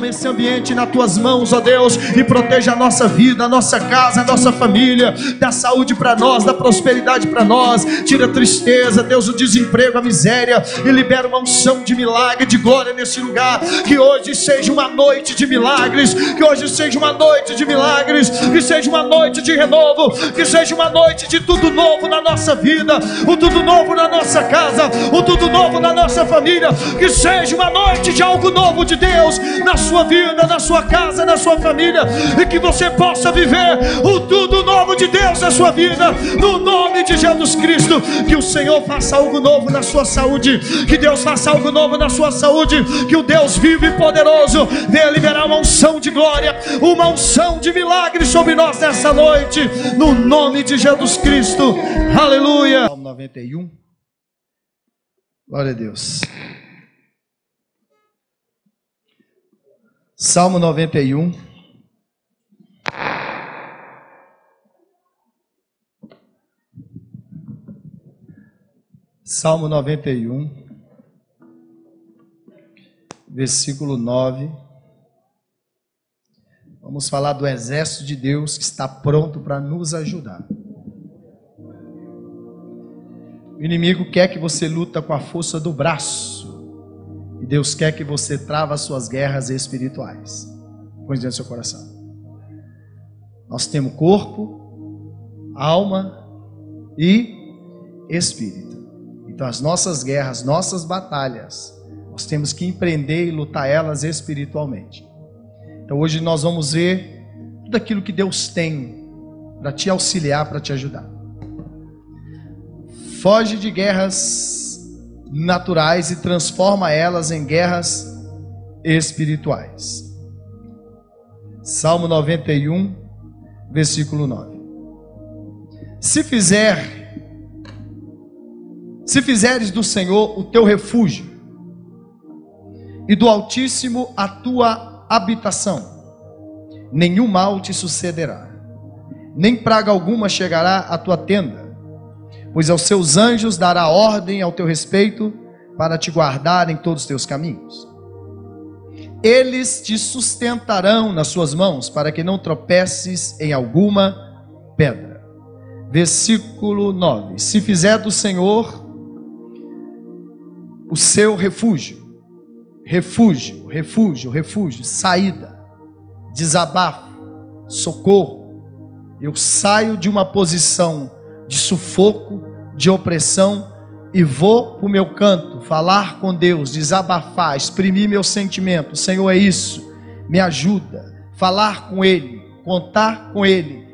Esse ambiente nas tuas mãos, ó Deus, e proteja a nossa vida, a nossa casa, a nossa família. Dá saúde para nós, dá prosperidade para nós. Tira a tristeza, Deus, o desemprego, a miséria e libera uma unção de milagre, de glória nesse lugar. Que hoje seja uma noite de milagres, que hoje seja uma noite de milagres, que seja uma noite de renovo, que seja uma noite de tudo novo na nossa vida, o tudo novo na nossa casa, o tudo novo na nossa família. Que seja uma noite de algo novo de Deus sua vida, na sua casa, na sua família, e que você possa viver o tudo novo de Deus na sua vida, no nome de Jesus Cristo. Que o Senhor faça algo novo na sua saúde, que Deus faça algo novo na sua saúde, que o Deus vivo e poderoso venha liberar uma unção de glória, uma unção de milagre sobre nós nessa noite, no nome de Jesus Cristo. Aleluia. Salmo 91. Glória a Deus. Salmo 91. Salmo 91, versículo 9. Vamos falar do exército de Deus que está pronto para nos ajudar. O inimigo quer que você luta com a força do braço. E Deus quer que você trava as suas guerras espirituais. Põe dentro do seu coração. Nós temos corpo, alma e espírito. Então as nossas guerras, nossas batalhas, nós temos que empreender e lutar elas espiritualmente. Então hoje nós vamos ver tudo aquilo que Deus tem para te auxiliar, para te ajudar. Foge de guerras naturais e transforma elas em guerras espirituais. Salmo 91, versículo 9. Se fizer se fizeres do Senhor o teu refúgio e do Altíssimo a tua habitação, nenhum mal te sucederá, nem praga alguma chegará à tua tenda, pois aos seus anjos dará ordem ao teu respeito para te guardar em todos os teus caminhos. Eles te sustentarão nas suas mãos para que não tropeces em alguma pedra. Versículo 9: Se fizer do Senhor o seu refúgio, refúgio, refúgio, refúgio, saída, desabafo, socorro. Eu saio de uma posição de sufoco, de opressão e vou para o meu canto, falar com Deus, desabafar, exprimir meu sentimento. Senhor, é isso, me ajuda. Falar com Ele, contar com Ele,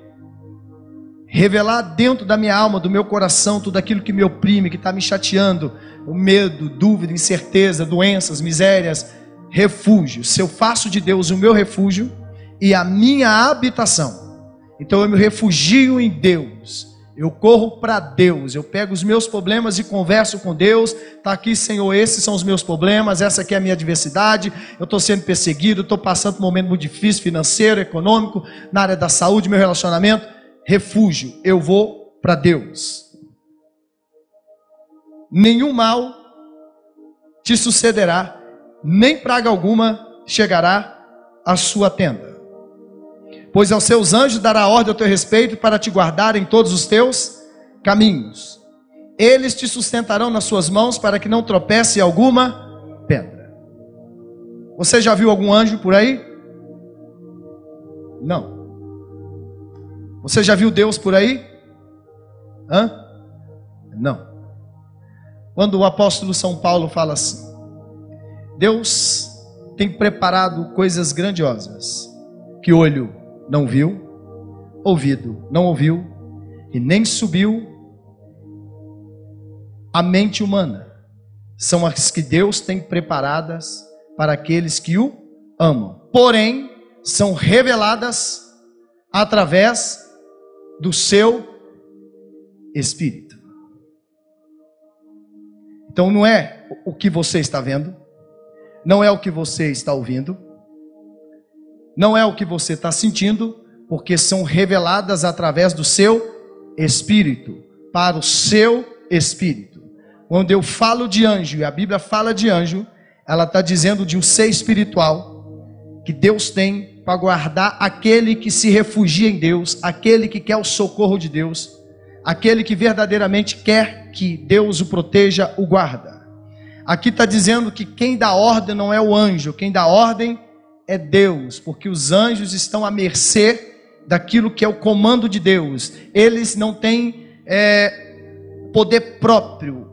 revelar dentro da minha alma, do meu coração, tudo aquilo que me oprime, que está me chateando, o medo, dúvida, incerteza, doenças, misérias, refúgio. Se eu faço de Deus o meu refúgio e a minha habitação, então eu me refugio em Deus. Eu corro para Deus, eu pego os meus problemas e converso com Deus. Tá aqui, Senhor, esses são os meus problemas, essa aqui é a minha adversidade. Eu estou sendo perseguido, estou passando um momento muito difícil, financeiro, econômico, na área da saúde, meu relacionamento. Refúgio, eu vou para Deus nenhum mal te sucederá, nem praga alguma chegará à sua tenda. Pois aos seus anjos dará ordem ao teu respeito para te guardar em todos os teus caminhos. Eles te sustentarão nas suas mãos para que não tropece alguma pedra. Você já viu algum anjo por aí? Não. Você já viu Deus por aí? Hã? Não. Quando o apóstolo São Paulo fala assim: Deus tem preparado coisas grandiosas que olho não viu, ouvido não ouviu e nem subiu a mente humana. São as que Deus tem preparadas para aqueles que o amam. Porém, são reveladas através do seu espírito. Então não é o que você está vendo, não é o que você está ouvindo, não é o que você está sentindo, porque são reveladas através do seu espírito, para o seu espírito. Quando eu falo de anjo, e a Bíblia fala de anjo, ela está dizendo de um ser espiritual que Deus tem para guardar aquele que se refugia em Deus, aquele que quer o socorro de Deus, aquele que verdadeiramente quer que Deus o proteja, o guarda. Aqui está dizendo que quem dá ordem não é o anjo, quem dá ordem é Deus, porque os anjos estão à mercê daquilo que é o comando de Deus. Eles não têm é, poder próprio,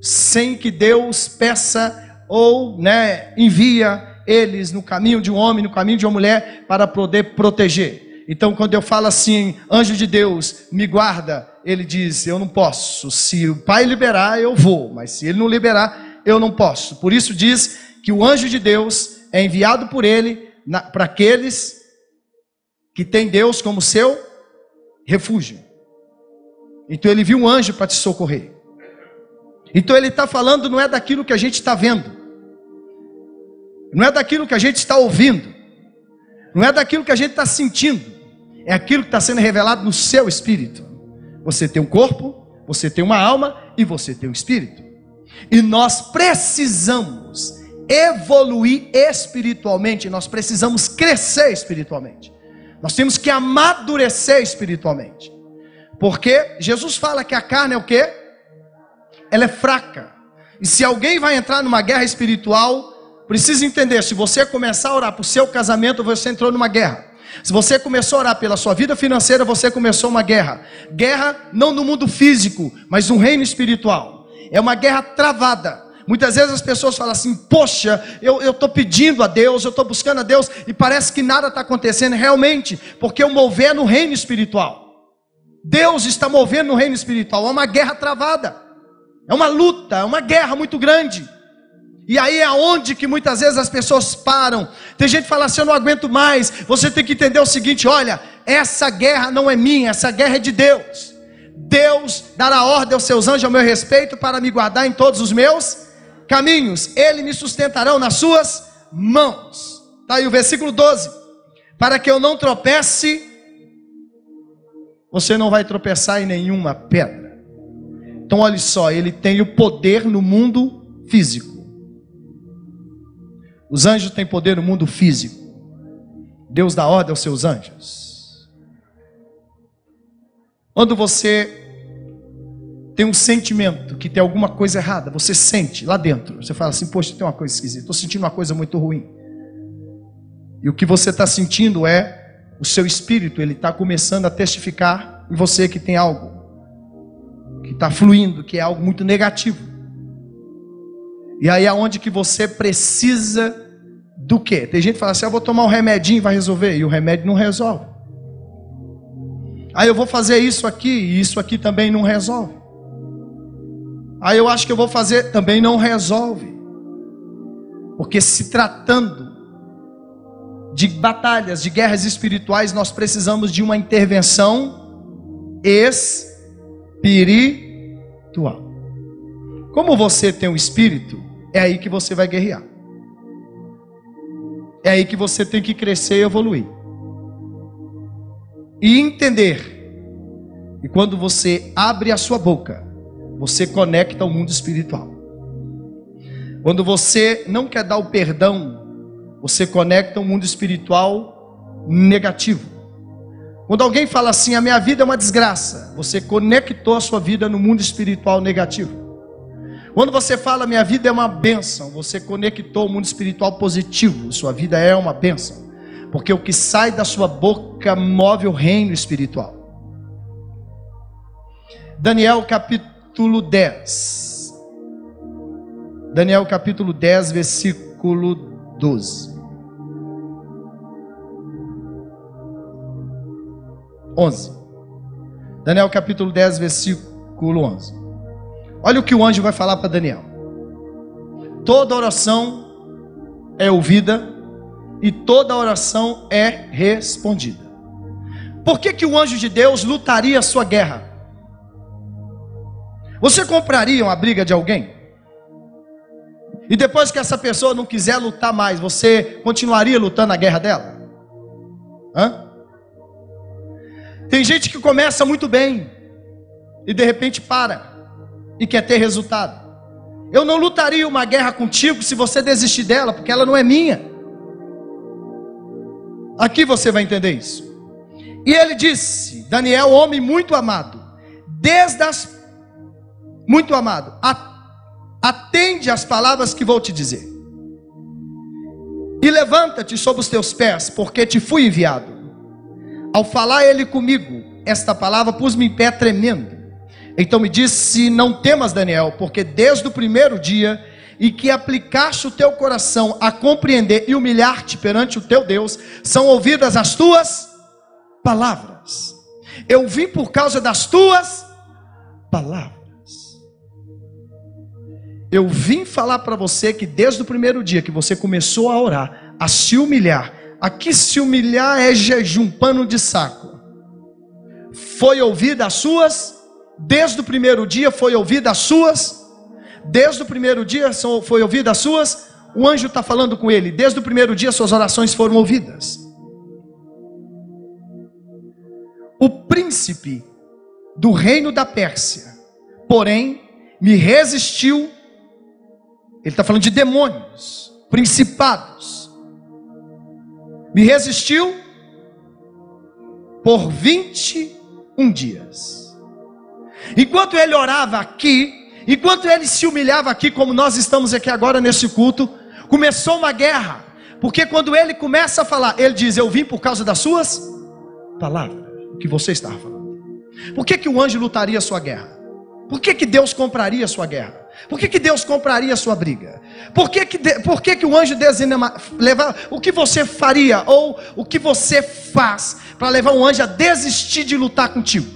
sem que Deus peça ou né, envia eles no caminho de um homem, no caminho de uma mulher, para poder proteger. Então, quando eu falo assim, anjo de Deus, me guarda, ele diz: Eu não posso. Se o Pai liberar, eu vou, mas se ele não liberar, eu não posso. Por isso, diz que o anjo de Deus é enviado por ele para aqueles que têm Deus como seu refúgio. Então ele viu um anjo para te socorrer. Então ele está falando não é daquilo que a gente está vendo, não é daquilo que a gente está ouvindo, não é daquilo que a gente está sentindo, é aquilo que está sendo revelado no seu espírito. Você tem um corpo, você tem uma alma e você tem um espírito. E nós precisamos evoluir espiritualmente, nós precisamos crescer espiritualmente. Nós temos que amadurecer espiritualmente. Porque Jesus fala que a carne é o quê? Ela é fraca. E se alguém vai entrar numa guerra espiritual, precisa entender, se você começar a orar por seu casamento, você entrou numa guerra. Se você começou a orar pela sua vida financeira, você começou uma guerra. Guerra não no mundo físico, mas no reino espiritual. É uma guerra travada. Muitas vezes as pessoas falam assim: Poxa, eu estou pedindo a Deus, eu estou buscando a Deus, e parece que nada está acontecendo realmente, porque o mover é no reino espiritual. Deus está movendo no reino espiritual, é uma guerra travada, é uma luta, é uma guerra muito grande. E aí é onde que muitas vezes as pessoas param. Tem gente que fala assim: eu não aguento mais. Você tem que entender o seguinte: olha, essa guerra não é minha, essa guerra é de Deus. Deus dará ordem aos seus anjos ao meu respeito para me guardar em todos os meus caminhos. Ele me sustentarão nas suas mãos. Está aí o versículo 12. Para que eu não tropece, você não vai tropeçar em nenhuma pedra. Então, olhe só, ele tem o poder no mundo físico. Os anjos têm poder no mundo físico. Deus dá ordem aos seus anjos. Quando você tem um sentimento que tem alguma coisa errada, você sente lá dentro. Você fala assim: Poxa, tem uma coisa esquisita, estou sentindo uma coisa muito ruim. E o que você está sentindo é o seu espírito, ele está começando a testificar em você que tem algo que está fluindo, que é algo muito negativo. E aí aonde que você precisa do quê? Tem gente que fala assim, eu vou tomar um remedinho e vai resolver. E o remédio não resolve. Aí eu vou fazer isso aqui e isso aqui também não resolve. Aí eu acho que eu vou fazer, também não resolve. Porque se tratando de batalhas, de guerras espirituais, nós precisamos de uma intervenção espiritual. Como você tem um espírito, é aí que você vai guerrear. É aí que você tem que crescer e evoluir. E entender. E quando você abre a sua boca, você conecta ao mundo espiritual. Quando você não quer dar o perdão, você conecta ao mundo espiritual negativo. Quando alguém fala assim, a minha vida é uma desgraça, você conectou a sua vida no mundo espiritual negativo. Quando você fala minha vida é uma bênção, você conectou o mundo espiritual positivo, sua vida é uma bênção. Porque o que sai da sua boca move o reino espiritual. Daniel capítulo 10. Daniel capítulo 10, versículo 12. 11. Daniel capítulo 10, versículo 11. Olha o que o anjo vai falar para Daniel. Toda oração é ouvida e toda oração é respondida. Por que, que o anjo de Deus lutaria a sua guerra? Você compraria uma briga de alguém? E depois que essa pessoa não quiser lutar mais, você continuaria lutando a guerra dela? Hã? Tem gente que começa muito bem e de repente para e quer ter resultado. Eu não lutaria uma guerra contigo se você desistir dela, porque ela não é minha. Aqui você vai entender isso. E ele disse: Daniel, homem muito amado, desde as muito amado, atende às palavras que vou te dizer. E levanta-te sobre os teus pés, porque te fui enviado. Ao falar ele comigo, esta palavra pus-me em pé tremendo. Então me disse: Não temas, Daniel, porque desde o primeiro dia e que aplicaste o teu coração a compreender e humilhar-te perante o teu Deus, são ouvidas as tuas palavras. Eu vim por causa das tuas palavras. Eu vim falar para você que desde o primeiro dia que você começou a orar, a se humilhar, aqui se humilhar é jejum, pano de saco. Foi ouvida as suas, desde o primeiro dia foi ouvida as suas, desde o primeiro dia foi ouvida as suas, o anjo está falando com ele, desde o primeiro dia suas orações foram ouvidas. O príncipe do reino da Pérsia, porém, me resistiu ele está falando de demônios, principados. Me resistiu por 21 dias. Enquanto ele orava aqui, enquanto ele se humilhava aqui, como nós estamos aqui agora nesse culto, começou uma guerra. Porque quando ele começa a falar, ele diz: Eu vim por causa das suas palavras, o que você estava falando. Por que, que o anjo lutaria a sua guerra? Por que, que Deus compraria a sua guerra? Por que, que Deus compraria a sua briga? Por que, que, por que, que o anjo desanima, levar, o que você faria ou o que você faz para levar um anjo a desistir de lutar contigo?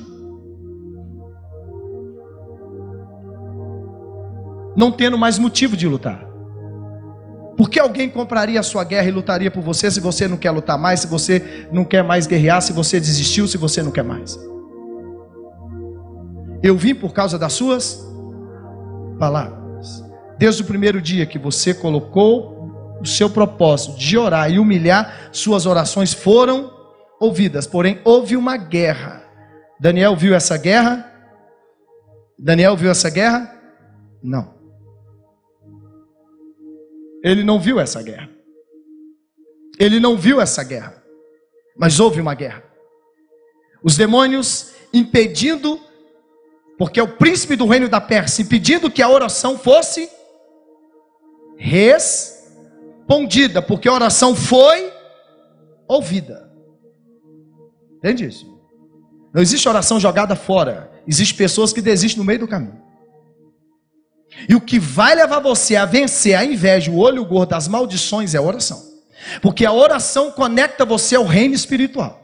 Não tendo mais motivo de lutar. Por que alguém compraria a sua guerra e lutaria por você se você não quer lutar mais, se você não quer mais guerrear, se você desistiu, se você não quer mais? Eu vim por causa das suas palavras. Desde o primeiro dia que você colocou o seu propósito de orar e humilhar, suas orações foram ouvidas. Porém, houve uma guerra. Daniel viu essa guerra? Daniel viu essa guerra? Não. Ele não viu essa guerra. Ele não viu essa guerra. Mas houve uma guerra. Os demônios impedindo porque o príncipe do reino da Pérsia pedindo que a oração fosse respondida, porque a oração foi ouvida. Entende isso? Não existe oração jogada fora. Existem pessoas que desistem no meio do caminho. E o que vai levar você a vencer a inveja, o olho gordo, as maldições é a oração. Porque a oração conecta você ao reino espiritual.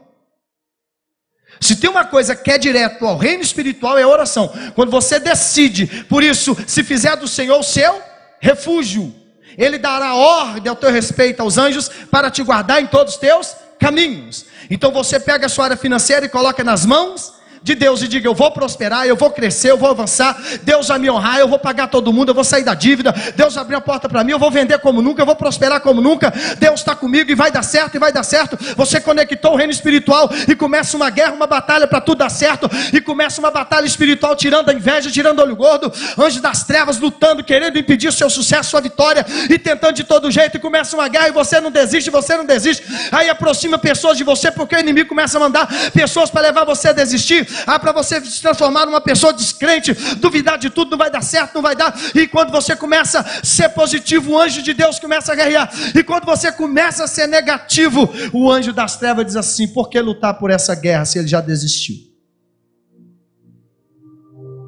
Se tem uma coisa que é direto ao reino espiritual é a oração. Quando você decide, por isso, se fizer do Senhor o seu refúgio, Ele dará ordem ao teu respeito aos anjos para te guardar em todos os teus caminhos. Então você pega a sua área financeira e coloca nas mãos de Deus e diga: Eu vou prosperar, eu vou crescer, eu vou avançar. Deus vai me honrar, eu vou pagar todo mundo, eu vou sair da dívida. Deus abriu a porta para mim, eu vou vender como nunca, eu vou prosperar como nunca. Deus está comigo e vai dar certo, e vai dar certo. Você conectou o reino espiritual e começa uma guerra, uma batalha para tudo dar certo. E começa uma batalha espiritual, tirando a inveja, tirando o olho gordo, anjo das trevas lutando, querendo impedir o seu sucesso, sua vitória, e tentando de todo jeito. E começa uma guerra e você não desiste, você não desiste. Aí aproxima pessoas de você, porque o inimigo começa a mandar pessoas para levar você a desistir ah, para você se transformar numa pessoa descrente, duvidar de tudo, não vai dar certo, não vai dar. E quando você começa a ser positivo, o anjo de Deus começa a guerrear. E quando você começa a ser negativo, o anjo das trevas diz assim: por que lutar por essa guerra se ele já desistiu?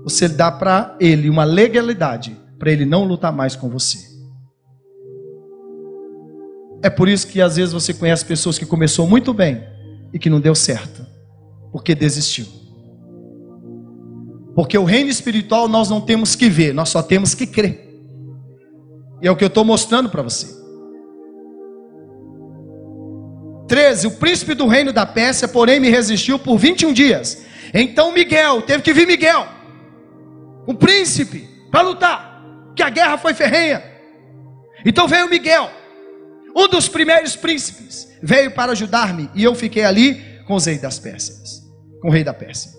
Você dá para ele uma legalidade para ele não lutar mais com você. É por isso que às vezes você conhece pessoas que começou muito bem e que não deu certo, porque desistiu. Porque o reino espiritual nós não temos que ver, nós só temos que crer. E é o que eu estou mostrando para você. 13. O príncipe do reino da Pérsia, porém, me resistiu por 21 dias. Então Miguel, teve que vir Miguel, um príncipe, para lutar, que a guerra foi ferrenha. Então veio Miguel, um dos primeiros príncipes, veio para ajudar-me, e eu fiquei ali com os reis das Pérsias, com o rei da Pérsia.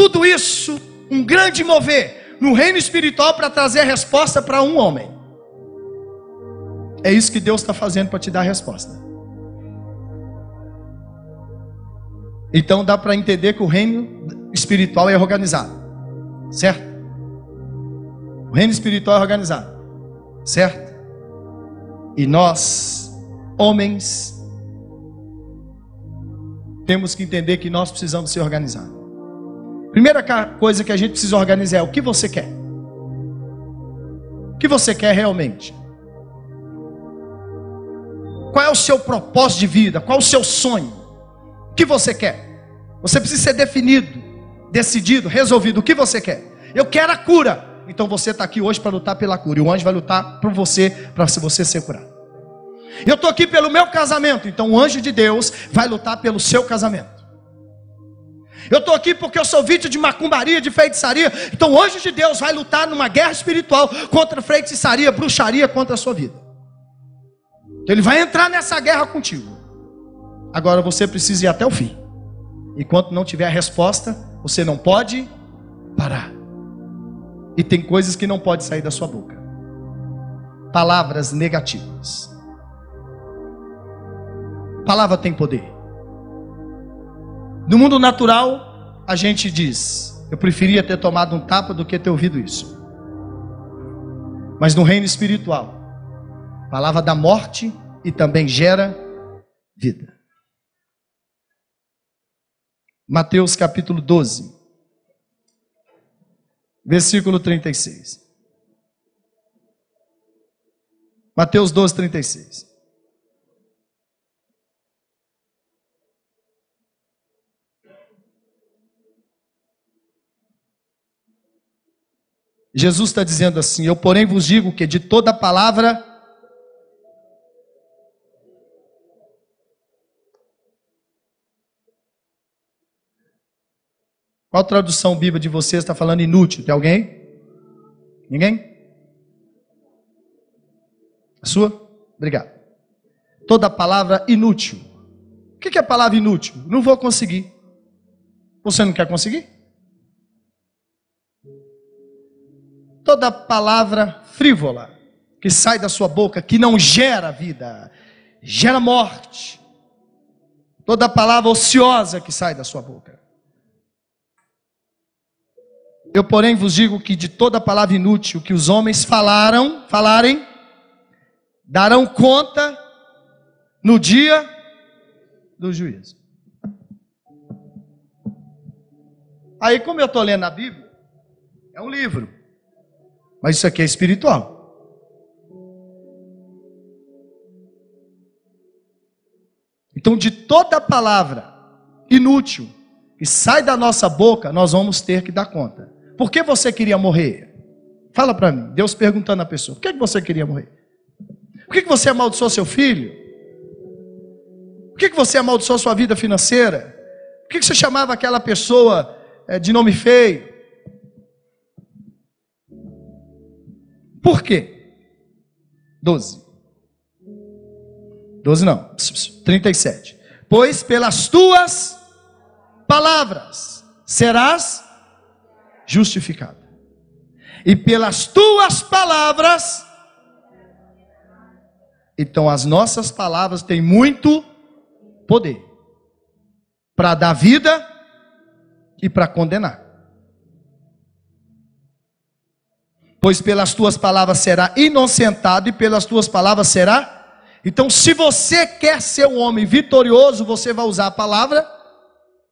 Tudo isso, um grande mover no reino espiritual para trazer a resposta para um homem. É isso que Deus está fazendo para te dar a resposta. Então dá para entender que o reino espiritual é organizado, certo? O reino espiritual é organizado, certo? E nós, homens, temos que entender que nós precisamos ser organizados. Primeira coisa que a gente precisa organizar é o que você quer. O que você quer realmente? Qual é o seu propósito de vida? Qual é o seu sonho? O que você quer? Você precisa ser definido, decidido, resolvido. O que você quer? Eu quero a cura. Então você está aqui hoje para lutar pela cura. E o anjo vai lutar por você, para você ser curado. Eu estou aqui pelo meu casamento. Então o anjo de Deus vai lutar pelo seu casamento. Eu estou aqui porque eu sou vítima de macumbaria, de feitiçaria. Então anjo de Deus vai lutar numa guerra espiritual contra feitiçaria, bruxaria, contra a sua vida. Ele vai entrar nessa guerra contigo. Agora você precisa ir até o fim. Enquanto não tiver a resposta, você não pode parar. E tem coisas que não pode sair da sua boca. Palavras negativas. Palavra tem poder. No mundo natural, a gente diz: eu preferia ter tomado um tapa do que ter ouvido isso. Mas no reino espiritual, palavra da morte e também gera vida. Mateus capítulo 12, versículo 36. Mateus 12, 36. Jesus está dizendo assim: Eu, porém, vos digo que de toda palavra Qual tradução bíblica de vocês está falando inútil? Tem alguém? Ninguém? A sua? Obrigado. Toda palavra inútil. O que é a palavra inútil? Não vou conseguir. Você não quer conseguir? Toda palavra frívola que sai da sua boca, que não gera vida, gera morte. Toda palavra ociosa que sai da sua boca. Eu, porém, vos digo que de toda palavra inútil que os homens falaram, falarem, darão conta no dia do juízo. Aí, como eu estou lendo a Bíblia, é um livro, mas isso aqui é espiritual. Então, de toda palavra inútil que sai da nossa boca, nós vamos ter que dar conta. Por que você queria morrer? Fala para mim. Deus perguntando à pessoa: Por que você queria morrer? Por que você amaldiçoou seu filho? Por que você amaldiçoou sua vida financeira? Por que você chamava aquela pessoa eh, de nome feio? Por quê? 12. 12 não. 37. Pois pelas tuas palavras serás justificado. E pelas tuas palavras, então as nossas palavras têm muito poder para dar vida e para condenar. Pois pelas tuas palavras será inocentado e pelas tuas palavras será. Então, se você quer ser um homem vitorioso, você vai usar a palavra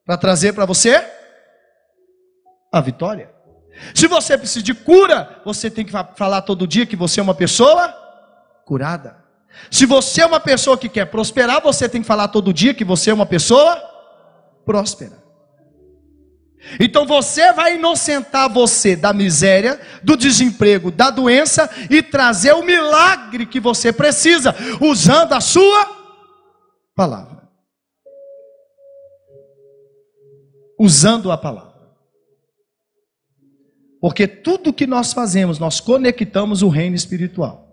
para trazer para você a vitória. Se você precisa de cura, você tem que falar todo dia que você é uma pessoa curada. Se você é uma pessoa que quer prosperar, você tem que falar todo dia que você é uma pessoa próspera. Então você vai inocentar você da miséria, do desemprego, da doença e trazer o milagre que você precisa, usando a sua palavra. Usando a palavra. Porque tudo que nós fazemos, nós conectamos o reino espiritual.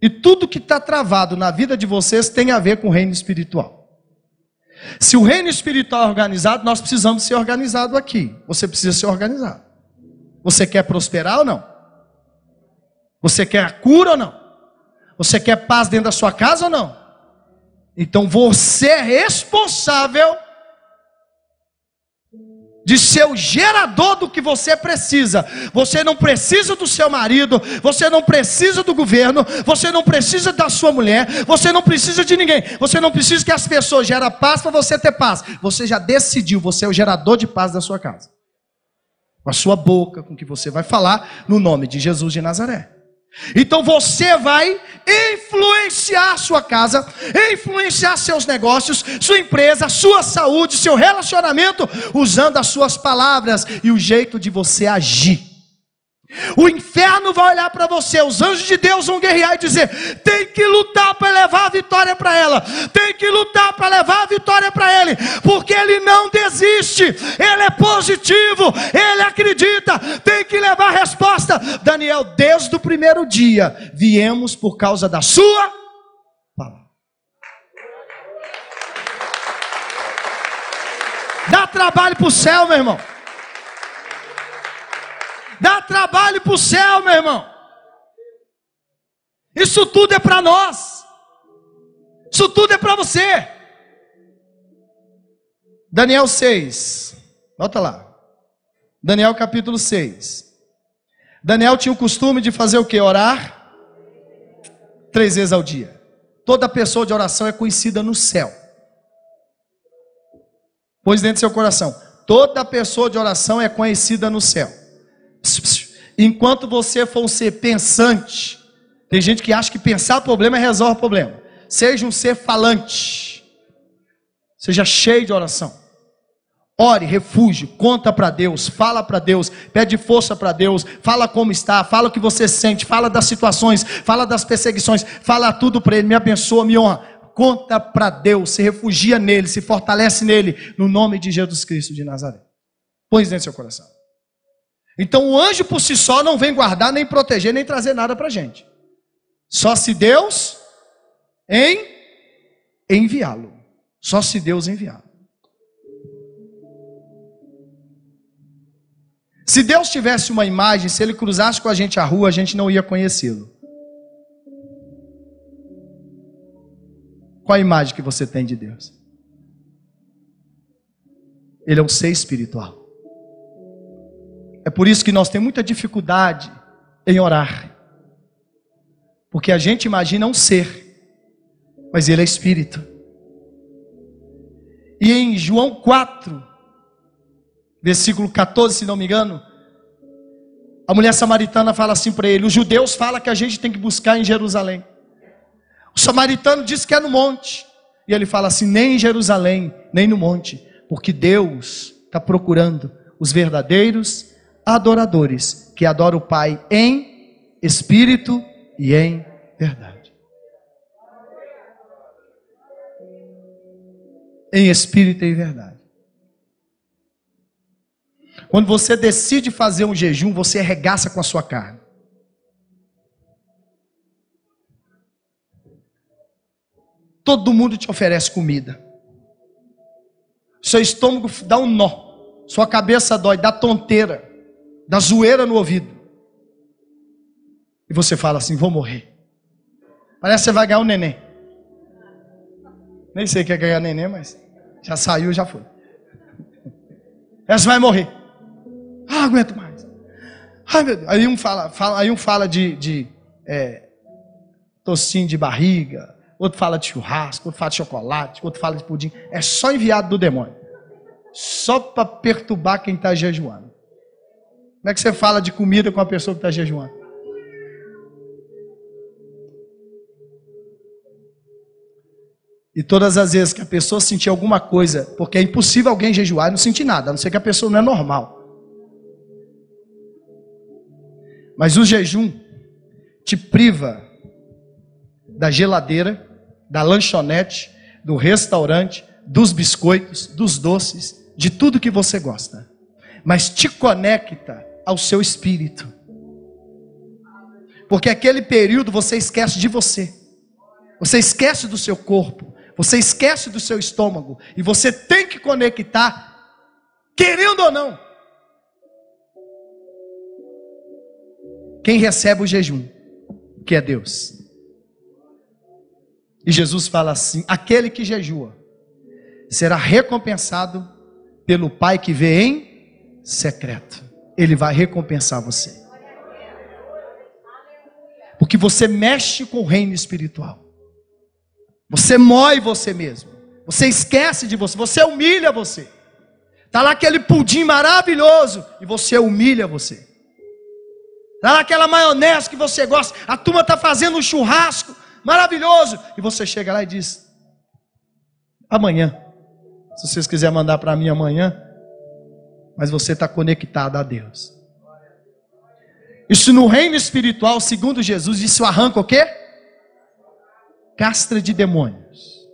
E tudo que está travado na vida de vocês tem a ver com o reino espiritual. Se o reino espiritual é organizado, nós precisamos ser organizados aqui. Você precisa ser organizado. Você quer prosperar ou não? Você quer a cura ou não? Você quer paz dentro da sua casa ou não? Então você é responsável de ser o gerador do que você precisa. Você não precisa do seu marido, você não precisa do governo, você não precisa da sua mulher, você não precisa de ninguém. Você não precisa que as pessoas gerem paz para você ter paz. Você já decidiu, você é o gerador de paz da sua casa. Com a sua boca, com o que você vai falar no nome de Jesus de Nazaré. Então você vai influenciar sua casa, influenciar seus negócios, sua empresa, sua saúde, seu relacionamento, usando as suas palavras e o jeito de você agir. O inferno vai olhar para você, os anjos de Deus vão guerrear e dizer: tem que lutar para levar a vitória para ela, tem que lutar para levar a vitória para ele, porque ele não desiste, ele é positivo, ele acredita, tem que levar a resposta. Daniel, desde o primeiro dia, viemos por causa da sua palavra. Dá trabalho para o céu, meu irmão. Dá trabalho para o céu, meu irmão. Isso tudo é para nós. Isso tudo é para você. Daniel 6. Volta lá. Daniel capítulo 6. Daniel tinha o costume de fazer o que? Orar três vezes ao dia. Toda pessoa de oração é conhecida no céu. Pois dentro do seu coração. Toda pessoa de oração é conhecida no céu. Enquanto você for um ser pensante, tem gente que acha que pensar problema resolve o problema. Seja um ser falante. Seja cheio de oração. Ore, refúgio, conta para Deus, fala para Deus, pede força para Deus, fala como está, fala o que você sente, fala das situações, fala das perseguições, fala tudo para Ele, me abençoa, me honra. Conta para Deus, se refugia nele, se fortalece nele, no nome de Jesus Cristo de Nazaré. Põe isso dentro do seu coração. Então o anjo por si só não vem guardar, nem proteger, nem trazer nada para a gente. Só se Deus em enviá-lo. Só se Deus enviá-lo. Se Deus tivesse uma imagem, se ele cruzasse com a gente a rua, a gente não ia conhecê-lo. Qual a imagem que você tem de Deus? Ele é um ser espiritual. É por isso que nós temos muita dificuldade em orar. Porque a gente imagina um ser, mas ele é espírito. E em João 4, versículo 14, se não me engano, a mulher samaritana fala assim para ele: os judeus falam que a gente tem que buscar em Jerusalém. O samaritano diz que é no monte. E ele fala assim: nem em Jerusalém, nem no monte, porque Deus está procurando os verdadeiros adoradores que adoram o Pai em espírito e em verdade. Em espírito e em verdade. Quando você decide fazer um jejum, você arregaça com a sua carne. Todo mundo te oferece comida. Seu estômago dá um nó. Sua cabeça dói, dá tonteira da zoeira no ouvido. E você fala assim: vou morrer. Parece que você vai ganhar um neném. Nem sei que é ganhar neném, mas já saiu, já foi. Essa vai morrer. Ah, aguento mais. Ai, meu Deus. Aí um fala, fala aí um fala de, de é, tocinho de barriga, outro fala de churrasco, outro fala de chocolate, outro fala de pudim. É só enviado do demônio. Só para perturbar quem está jejuando. Como é que você fala de comida com a pessoa que está jejuando? E todas as vezes que a pessoa sentir alguma coisa, porque é impossível alguém jejuar e não sentir nada, a não ser que a pessoa não é normal. Mas o jejum te priva da geladeira, da lanchonete, do restaurante, dos biscoitos, dos doces, de tudo que você gosta. Mas te conecta ao seu espírito. Porque aquele período você esquece de você. Você esquece do seu corpo, você esquece do seu estômago e você tem que conectar querendo ou não. Quem recebe o jejum, que é Deus. E Jesus fala assim: aquele que jejua será recompensado pelo Pai que vê em secreto. Ele vai recompensar você. Porque você mexe com o reino espiritual. Você mói você mesmo. Você esquece de você. Você humilha você. Está lá aquele pudim maravilhoso e você humilha você. Está lá aquela maionese que você gosta. A turma está fazendo um churrasco maravilhoso. E você chega lá e diz: Amanhã. Se vocês quiserem mandar para mim amanhã. Mas você está conectado a Deus. Isso no reino espiritual, segundo Jesus, isso arranca o quê? Castra de demônios.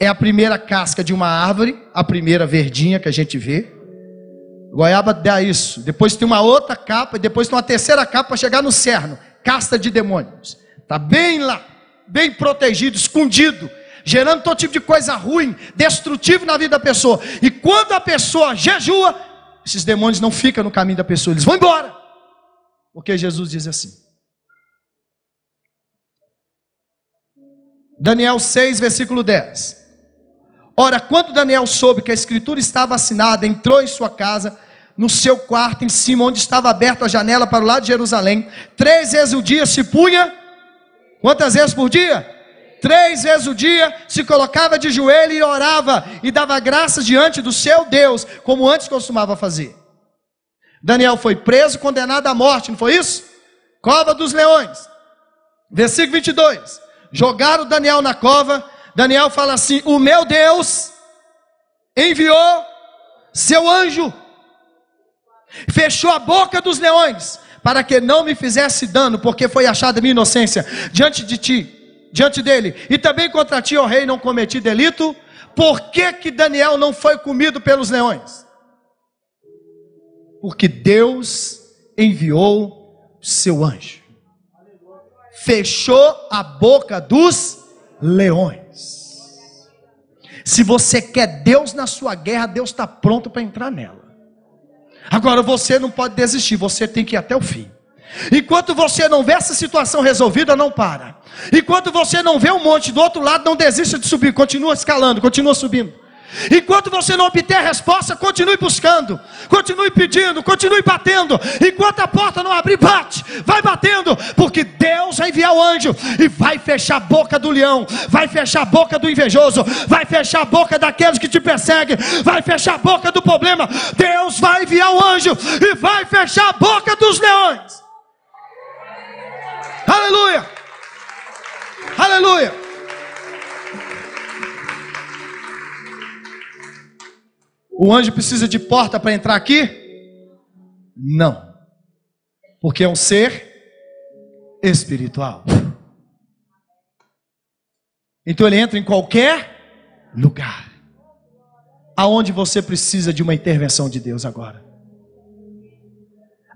É a primeira casca de uma árvore, a primeira verdinha que a gente vê. Goiaba dá isso. Depois tem uma outra capa, e depois tem uma terceira capa para chegar no cerno. Castra de demônios. Está bem lá, bem protegido, escondido, gerando todo tipo de coisa ruim, destrutivo na vida da pessoa. E quando a pessoa jejua, esses demônios não ficam no caminho da pessoa, eles vão embora. Porque Jesus diz assim. Daniel 6, versículo 10. Ora, quando Daniel soube que a escritura estava assinada, entrou em sua casa, no seu quarto em cima, onde estava aberta a janela para o lado de Jerusalém, três vezes o dia se punha Quantas vezes por dia? Três vezes o dia se colocava de joelho e orava e dava graças diante do seu Deus, como antes costumava fazer. Daniel foi preso, condenado à morte, não foi isso? Cova dos leões. Versículo 22. Jogaram Daniel na cova. Daniel fala assim: O meu Deus enviou seu anjo, fechou a boca dos leões, para que não me fizesse dano, porque foi achada minha inocência diante de ti, diante dele, e também contra ti, ó rei, não cometi delito. Por que, que Daniel não foi comido pelos leões? Porque Deus enviou seu anjo, fechou a boca dos leões. Se você quer Deus na sua guerra, Deus está pronto para entrar nela. Agora você não pode desistir, você tem que ir até o fim. Enquanto você não vê essa situação resolvida, não para. Enquanto você não vê um monte do outro lado, não desista de subir, continua escalando, continua subindo. Enquanto você não obter a resposta, continue buscando, continue pedindo, continue batendo. Enquanto a porta não abrir, bate, vai batendo, porque Deus vai enviar o anjo e vai fechar a boca do leão, vai fechar a boca do invejoso, vai fechar a boca daqueles que te perseguem, vai fechar a boca do problema. Deus vai enviar o anjo e vai fechar a boca dos leões. Aleluia! Aleluia! O anjo precisa de porta para entrar aqui? Não. Porque é um ser espiritual. Então ele entra em qualquer lugar. Aonde você precisa de uma intervenção de Deus agora?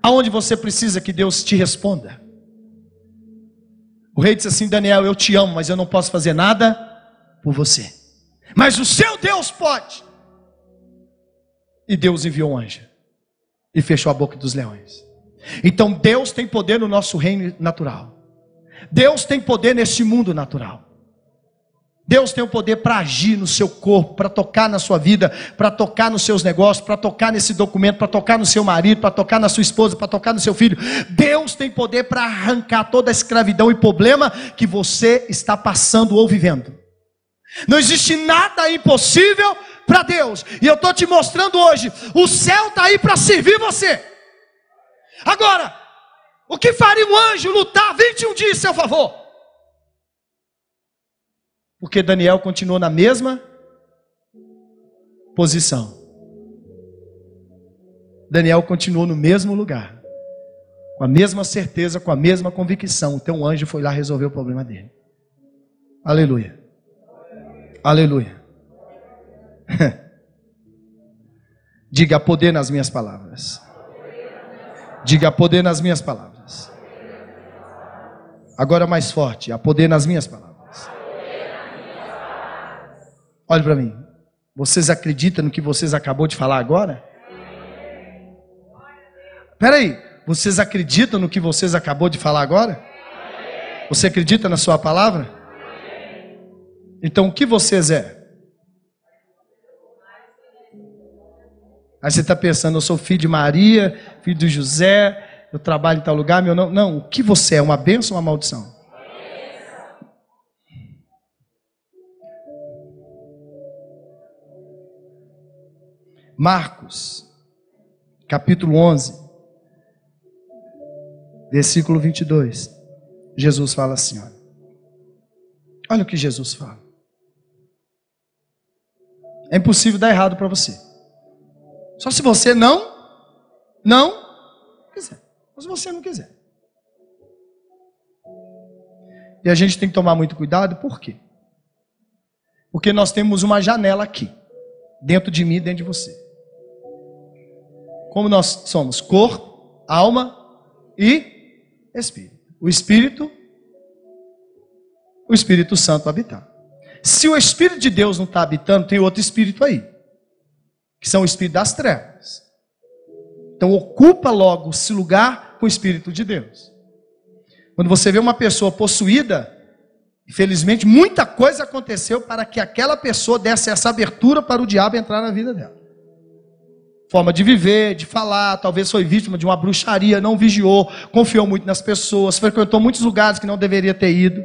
Aonde você precisa que Deus te responda? O rei disse assim: Daniel, eu te amo, mas eu não posso fazer nada por você. Mas o seu Deus pode. E Deus enviou um anjo e fechou a boca dos leões. Então Deus tem poder no nosso reino natural. Deus tem poder nesse mundo natural. Deus tem o poder para agir no seu corpo, para tocar na sua vida, para tocar nos seus negócios, para tocar nesse documento, para tocar no seu marido, para tocar na sua esposa, para tocar no seu filho. Deus tem poder para arrancar toda a escravidão e problema que você está passando ou vivendo. Não existe nada impossível para Deus. E eu estou te mostrando hoje: o céu está aí para servir você. Agora, o que faria um anjo lutar 21 dias em seu favor? Porque Daniel continuou na mesma posição. Daniel continuou no mesmo lugar, com a mesma certeza, com a mesma convicção. Então o anjo foi lá resolver o problema dele. Aleluia. Aleluia. Diga poder nas minhas palavras. Diga poder nas minhas palavras. Agora mais forte, a poder nas minhas palavras. Olhe para mim. Vocês acreditam no que vocês acabou de falar agora? Espera aí. Vocês acreditam no que vocês acabou de falar agora? Você acredita na sua palavra? Então o que vocês é? Aí você está pensando, eu sou filho de Maria, filho de José, eu trabalho em tal lugar, meu não. Não, o que você é? Uma bênção ou uma maldição? Marcos, capítulo 11, versículo 22. Jesus fala assim: olha, olha o que Jesus fala. É impossível dar errado para você. Só se você não, não quiser. Ou se você não quiser. E a gente tem que tomar muito cuidado, por quê? Porque nós temos uma janela aqui, dentro de mim e dentro de você. Como nós somos corpo, alma e espírito. O espírito, o Espírito Santo habitar. Se o Espírito de Deus não está habitando, tem outro espírito aí, que são o espírito das trevas. Então ocupa logo esse lugar com o Espírito de Deus. Quando você vê uma pessoa possuída, infelizmente muita coisa aconteceu para que aquela pessoa desse essa abertura para o diabo entrar na vida dela forma de viver, de falar, talvez foi vítima de uma bruxaria, não vigiou, confiou muito nas pessoas, frequentou muitos lugares que não deveria ter ido.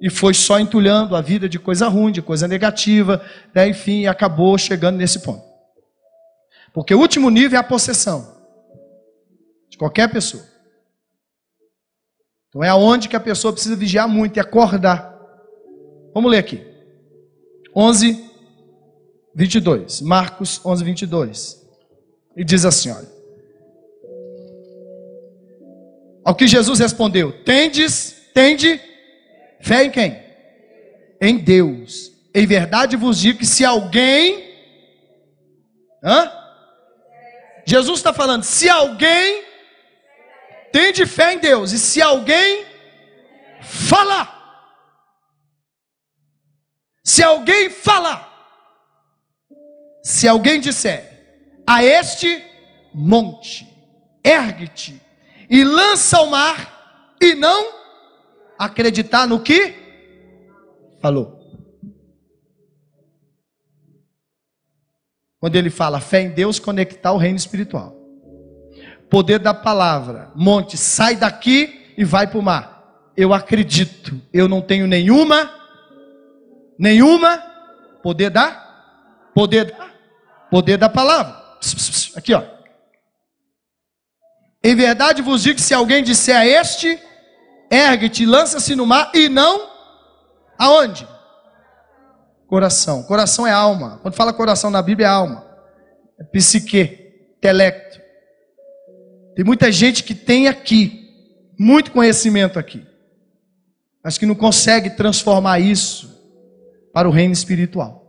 E foi só entulhando a vida de coisa ruim, de coisa negativa, né? enfim, acabou chegando nesse ponto. Porque o último nível é a possessão de qualquer pessoa. Então é aonde que a pessoa precisa vigiar muito e acordar. Vamos ler aqui. 11, 22. Marcos 11, 22. E diz assim: olha. Ao que Jesus respondeu: Tendes, tende fé em quem? Em Deus. Em verdade vos digo que se alguém. Hã? Jesus está falando: se alguém tem de fé em Deus, e se alguém falar, se alguém falar, se alguém disser a este monte, ergue-te e lança ao mar, e não acreditar no que falou. Quando ele fala fé em Deus, conectar o reino espiritual. Poder da palavra, monte, sai daqui e vai para o mar. Eu acredito, eu não tenho nenhuma, nenhuma, poder da, poder da Poder da palavra. Aqui, ó. Em verdade vos digo que se alguém disser a este, ergue-te, lança-se no mar e não aonde? Coração. Coração é alma. Quando fala coração na Bíblia é alma. É psique, intelecto. Tem muita gente que tem aqui muito conhecimento aqui, mas que não consegue transformar isso para o reino espiritual.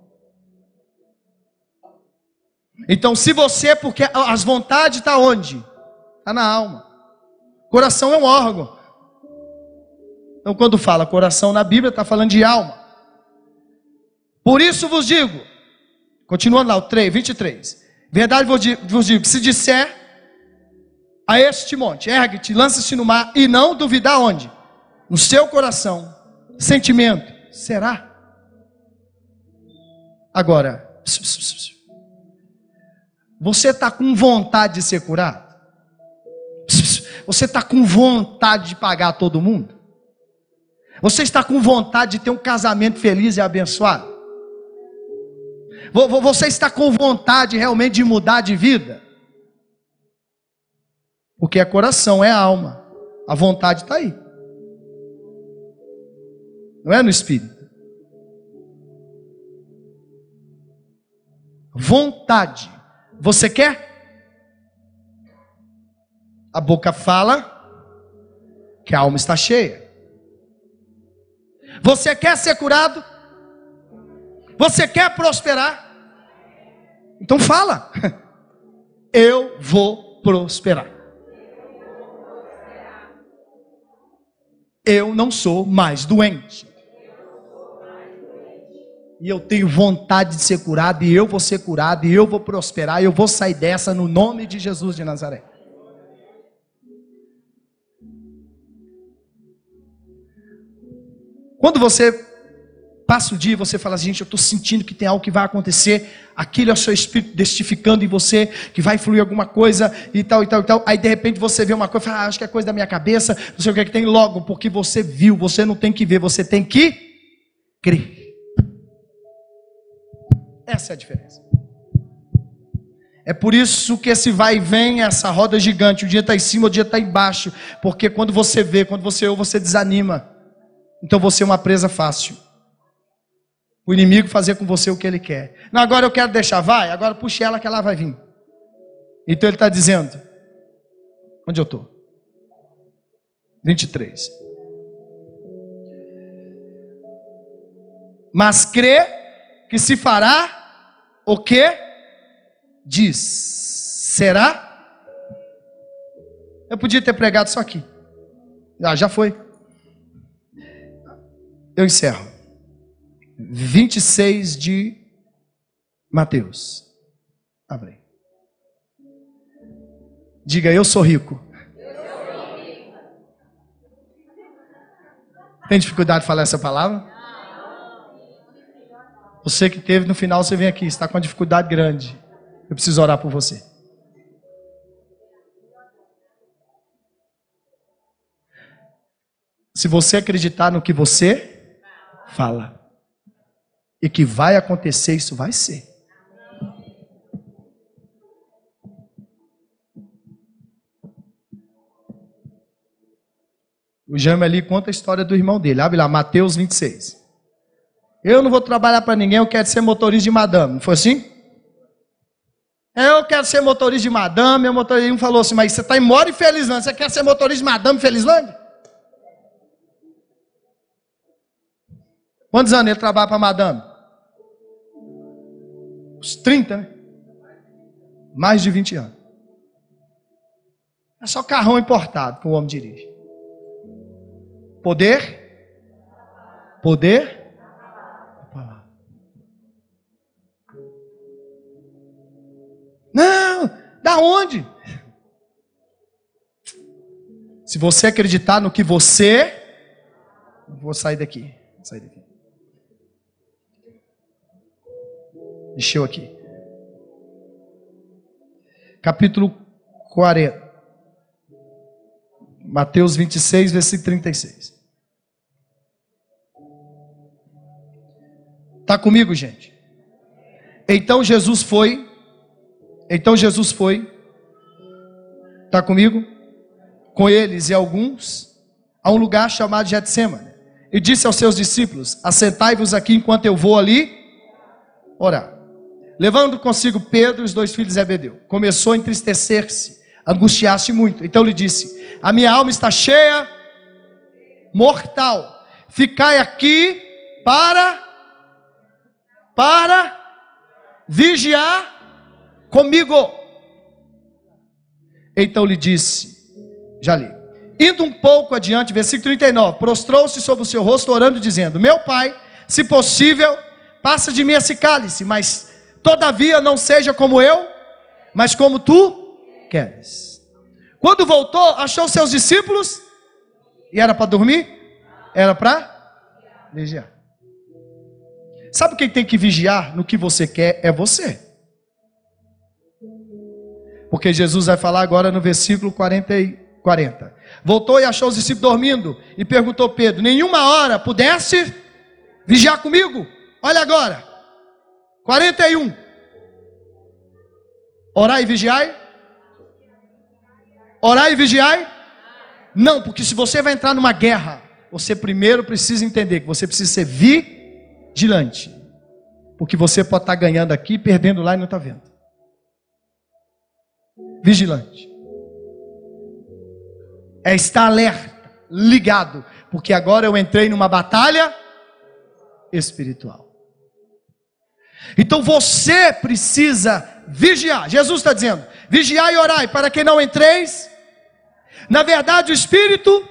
Então, se você, porque as vontades estão tá onde? Está na alma. Coração é um órgão. Então, quando fala coração na Bíblia, está falando de alma. Por isso vos digo, continuando lá, o 3, 23. Verdade vos digo, que se disser a este monte, ergue-te, lança-se no mar, e não duvidar onde? No seu coração, sentimento, será? Agora, pss, pss, pss, você está com vontade de ser curado? Você está com vontade de pagar todo mundo? Você está com vontade de ter um casamento feliz e abençoado? Você está com vontade realmente de mudar de vida? Porque é coração, é alma. A vontade está aí. Não é no espírito. Vontade você quer? A boca fala que a alma está cheia. Você quer ser curado? Você quer prosperar? Então fala. Eu vou prosperar. Eu não sou mais doente e eu tenho vontade de ser curado, e eu vou ser curado, e eu vou prosperar, e eu vou sair dessa no nome de Jesus de Nazaré. Quando você Passa o dia e você fala, gente, eu estou sentindo que tem algo que vai acontecer. Aquilo é o seu espírito destificando em você, que vai fluir alguma coisa e tal, e tal, e tal. Aí de repente você vê uma coisa, fala, ah, acho que é coisa da minha cabeça, não sei o que é que tem logo, porque você viu, você não tem que ver, você tem que crer. Essa é a diferença. É por isso que esse vai e vem, essa roda gigante, o dia está em cima, o dia está embaixo. Porque quando você vê, quando você ouve, você desanima. Então você é uma presa fácil. O inimigo fazer com você o que ele quer. Não, agora eu quero deixar, vai, agora puxe ela que ela vai vir. Então ele está dizendo: onde eu estou? 23. Mas crê que se fará o que? diz: será? Eu podia ter pregado só aqui. Ah, já foi. Eu encerro. 26 de Mateus. Abre. Diga, eu sou rico. Tem dificuldade de falar essa palavra? Você que teve no final, você vem aqui, está com uma dificuldade grande. Eu preciso orar por você. Se você acreditar no que você fala e que vai acontecer, isso vai ser. O Jaime ali conta a história do irmão dele. Abre lá, Mateus 26. Eu não vou trabalhar para ninguém, eu quero ser motorista de madame. Não foi assim? Eu quero ser motorista de madame. Meu motorista falou assim: Mas você está em Mora e Felizlândia. Você quer ser motorista de madame Felizlândia? Quantos anos ele trabalha para madame? Uns 30, né? Mais de 20 anos. É só carrão importado que o homem dirige. Poder? Poder? Não, da onde? Se você acreditar no que você. Vou sair daqui. Vou sair daqui. Encheu aqui. Capítulo 40. Mateus 26, versículo 36. Está comigo, gente? Então Jesus foi então Jesus foi, está comigo? Com eles e alguns, a um lugar chamado Getsemane. E disse aos seus discípulos: Assentai-vos aqui enquanto eu vou ali orar. Levando consigo Pedro e os dois filhos de Zebedeu, começou a entristecer-se, angustiar-se muito. Então lhe disse: A minha alma está cheia, mortal. Ficai aqui para para vigiar comigo. Então lhe disse, já li. Indo um pouco adiante, versículo 39, prostrou-se sobre o seu rosto, orando, dizendo: Meu pai, se possível, passa de mim esse cálice, mas todavia não seja como eu, mas como tu queres. Quando voltou, achou seus discípulos, e era para dormir? Era para vigiar. Sabe quem tem que vigiar no que você quer? É você. Porque Jesus vai falar agora no versículo 40. 40. Voltou e achou os discípulos dormindo e perguntou Pedro: Nenhuma hora pudesse vigiar comigo? Olha agora. 41. Orar e vigiai? Orar e vigiai? Não, porque se você vai entrar numa guerra, você primeiro precisa entender que você precisa ser vigilante. Porque você pode estar ganhando aqui, perdendo lá e não está vendo vigilante. É estar alerta, ligado, porque agora eu entrei numa batalha espiritual. Então você precisa vigiar. Jesus está dizendo: vigiai e orai para que não entreis. Na verdade, o espírito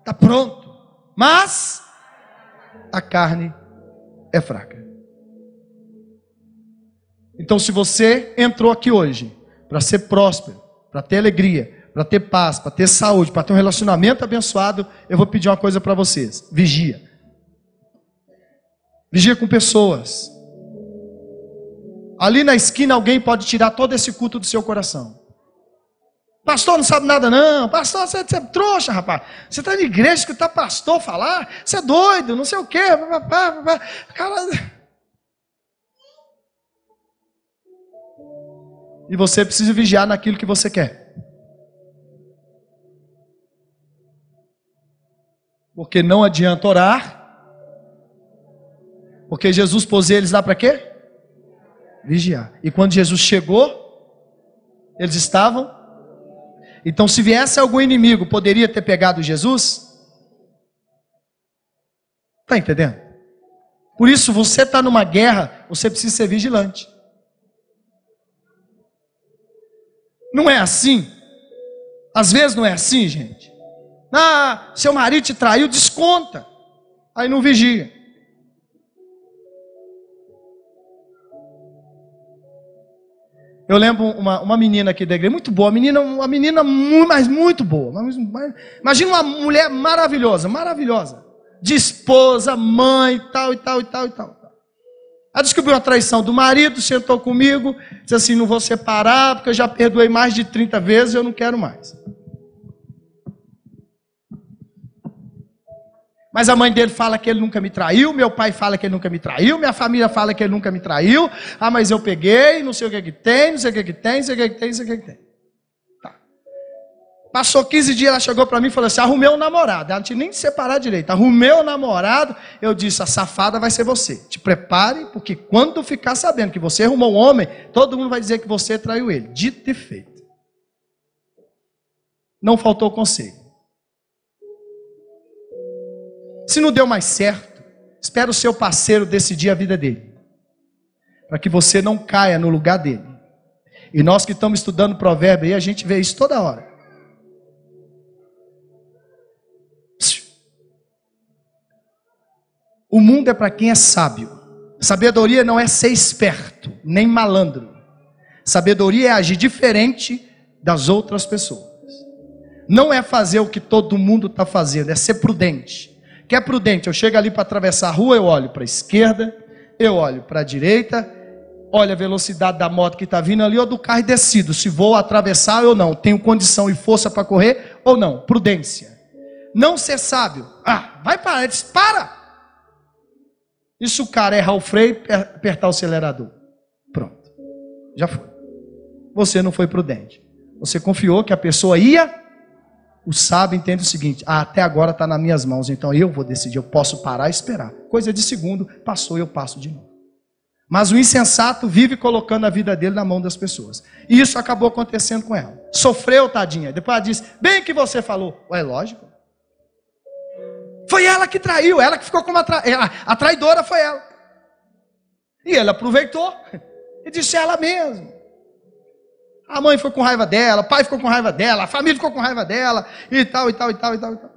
está pronto, mas a carne é fraca. Então, se você entrou aqui hoje para ser próspero, para ter alegria, para ter paz, para ter saúde, para ter um relacionamento abençoado, eu vou pedir uma coisa para vocês: vigia. Vigia com pessoas. Ali na esquina alguém pode tirar todo esse culto do seu coração. Pastor não sabe nada, não. Pastor, você, você é trouxa, rapaz. Você está na igreja que está pastor falar. Você é doido, não sei o quê. Cara. E você precisa vigiar naquilo que você quer. Porque não adianta orar. Porque Jesus pôs eles lá para quê? Vigiar. E quando Jesus chegou, eles estavam. Então, se viesse algum inimigo, poderia ter pegado Jesus? Está entendendo? Por isso, você está numa guerra, você precisa ser vigilante. Não é assim? Às vezes não é assim, gente. Ah, seu marido te traiu, desconta. Aí não vigia. Eu lembro uma, uma menina aqui da igreja, muito boa, menina, uma menina muito, mas muito boa. Imagina uma mulher maravilhosa, maravilhosa. De esposa, mãe, tal e tal e tal e tal. Ela descobriu a traição do marido, sentou comigo, disse assim: não vou separar, porque eu já perdoei mais de 30 vezes, eu não quero mais. Mas a mãe dele fala que ele nunca me traiu, meu pai fala que ele nunca me traiu, minha família fala que ele nunca me traiu. Ah, mas eu peguei, não sei o que, que tem, não sei o que, que tem, não sei o que, que tem, não sei o que, que tem. Passou 15 dias, ela chegou para mim e falou assim: arrumei um namorado. Ela não tinha nem separar direito. Arrumei um namorado. Eu disse: a safada vai ser você. Te prepare, porque quando ficar sabendo que você arrumou um homem, todo mundo vai dizer que você traiu ele. Dito e feito. Não faltou conselho. Se não deu mais certo, espera o seu parceiro decidir a vida dele. Para que você não caia no lugar dele. E nós que estamos estudando provérbio aí, a gente vê isso toda hora. O mundo é para quem é sábio. Sabedoria não é ser esperto, nem malandro. Sabedoria é agir diferente das outras pessoas. Não é fazer o que todo mundo está fazendo, é ser prudente. Que é prudente? Eu chego ali para atravessar a rua, eu olho para a esquerda, eu olho para a direita, olho a velocidade da moto que está vindo ali ou do carro e decido se vou atravessar ou não. Tenho condição e força para correr ou não. Prudência. Não ser sábio. Ah, vai para. Diz, para! E se o cara errar o freio, apertar o acelerador? Pronto. Já foi. Você não foi prudente. Você confiou que a pessoa ia. O sábio entende o seguinte: ah, até agora está nas minhas mãos, então eu vou decidir. Eu posso parar e esperar. Coisa de segundo, passou, eu passo de novo. Mas o insensato vive colocando a vida dele na mão das pessoas. E isso acabou acontecendo com ela. Sofreu, tadinha. Depois ela disse: bem que você falou. É lógico. Foi ela que traiu, ela que ficou como a, tra... a traidora foi ela. E ele aproveitou e disse ela mesmo. A mãe foi com raiva dela, o pai ficou com raiva dela, a família ficou com raiva dela, e tal, e tal, e tal, e tal, e tal.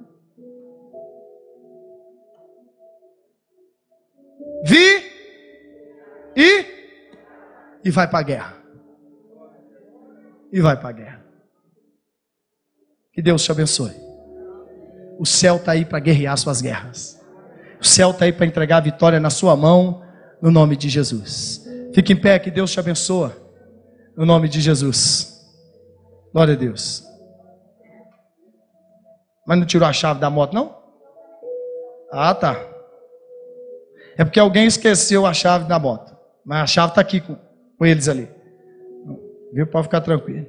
Vi e e vai para a guerra. E vai para a guerra. Que Deus te abençoe. O céu está aí para guerrear suas guerras. O céu está aí para entregar a vitória na sua mão, no nome de Jesus. Fique em pé, que Deus te abençoe. No nome de Jesus. Glória a Deus. Mas não tirou a chave da moto, não? Ah, tá. É porque alguém esqueceu a chave da moto. Mas a chave está aqui com, com eles ali. Viu? Pode ficar tranquilo.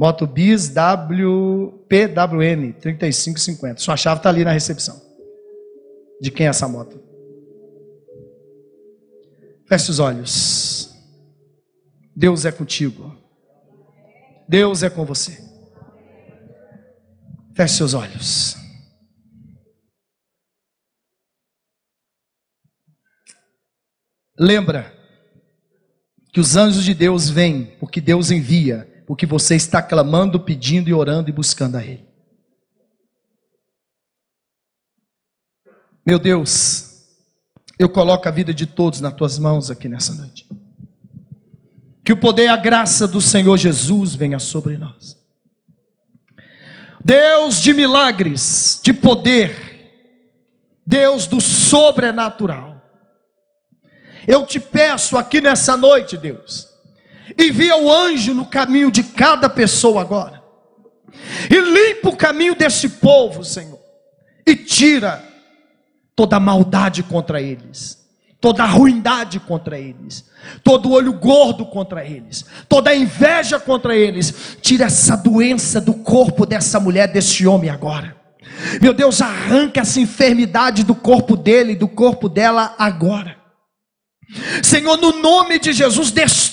Moto Bis WPWN 3550. Sua chave está ali na recepção. De quem é essa moto? Feche os olhos. Deus é contigo. Deus é com você. Feche seus olhos. Lembra que os anjos de Deus vêm porque Deus envia o que você está clamando, pedindo e orando e buscando a Ele. Meu Deus, eu coloco a vida de todos nas tuas mãos aqui nessa noite. Que o poder e a graça do Senhor Jesus venha sobre nós. Deus de milagres, de poder, Deus do sobrenatural. Eu te peço aqui nessa noite, Deus, envia o anjo no caminho de cada pessoa agora, e limpa o caminho desse povo, Senhor, e tira toda maldade contra eles toda ruindade contra eles, todo olho gordo contra eles, toda inveja contra eles. Tira essa doença do corpo dessa mulher, desse homem agora. Meu Deus, arranca essa enfermidade do corpo dele, do corpo dela agora. Senhor, no nome de Jesus, destrua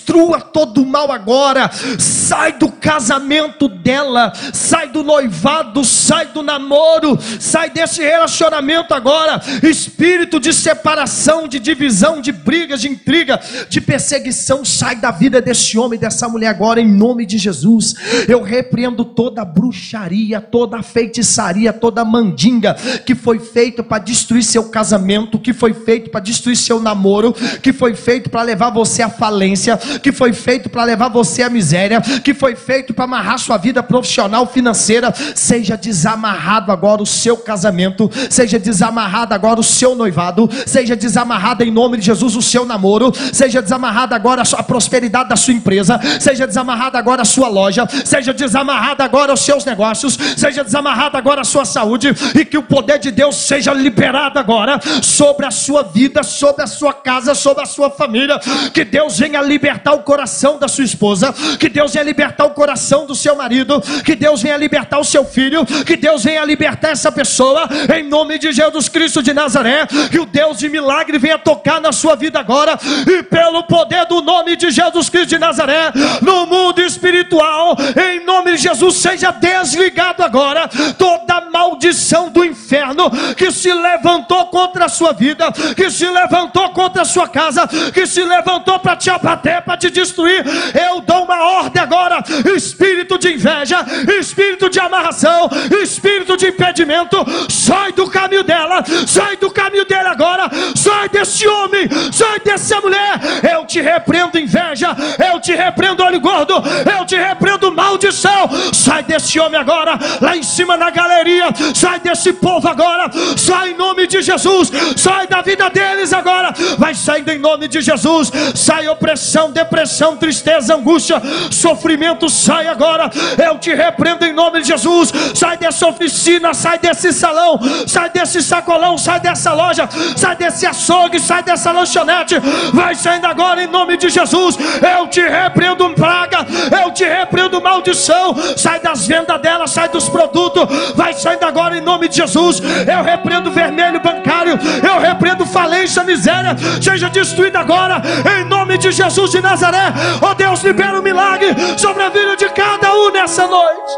todo o mal agora. Sai do casamento dela, sai do noivado, sai do namoro, sai desse relacionamento agora. Espírito de separação, de divisão, de brigas, de intriga, de perseguição, sai da vida desse homem, dessa mulher agora, em nome de Jesus. Eu repreendo toda bruxaria, toda feitiçaria, toda mandinga que foi feita para destruir seu casamento, que foi feito para destruir seu namoro que foi feito para levar você à falência, que foi feito para levar você à miséria, que foi feito para amarrar sua vida profissional, financeira, seja desamarrado agora o seu casamento, seja desamarrado agora o seu noivado, seja desamarrado em nome de Jesus o seu namoro, seja desamarrado agora a prosperidade da sua empresa, seja desamarrado agora a sua loja, seja desamarrado agora os seus negócios, seja desamarrado agora a sua saúde e que o poder de Deus seja liberado agora sobre a sua vida, sobre a sua casa, sobre a sua família. Que Deus venha libertar o coração da sua esposa. Que Deus venha libertar o coração do seu marido. Que Deus venha libertar o seu filho. Que Deus venha libertar essa pessoa. Em nome de Jesus Cristo de Nazaré. Que o Deus de milagre venha tocar na sua vida agora. E pelo poder do nome de Jesus Cristo de Nazaré. No mundo espiritual. Em nome de Jesus, seja desligado agora. Toda maldição do inferno que se levantou contra a sua vida. Que se levantou contra a sua casa que se levantou para te abater, para te destruir. Eu dou uma ordem agora: espírito de inveja, espírito de amarração, espírito de impedimento, sai do caminho dela, sai do caminho dele agora, sai desse homem, sai dessa mulher. Eu te repreendo inveja, eu te repreendo olho gordo, eu te repreendo maldição. Sai desse homem agora, lá em cima na galeria, sai desse povo agora, sai em nome de Jesus, sai da vida deles agora, vai saindo em nome de Jesus. Sai opressão, depressão, tristeza, angústia, sofrimento, sai agora. Eu te repreendo em nome de Jesus. Sai dessa oficina, sai desse salão, sai desse sacolão, sai dessa loja, sai desse açougue, sai dessa lanchonete. Vai saindo agora em nome de Jesus. Eu te repreendo praga, eu te repreendo maldição. Sai das vendas dela, sai dos produtos. Vai saindo agora em nome de Jesus. Eu repreendo vermelho bancário, eu repreendo falência, miséria. Seja de destruída agora, em nome de Jesus de Nazaré. Oh Deus, libera um milagre sobre a vida de cada um nessa noite.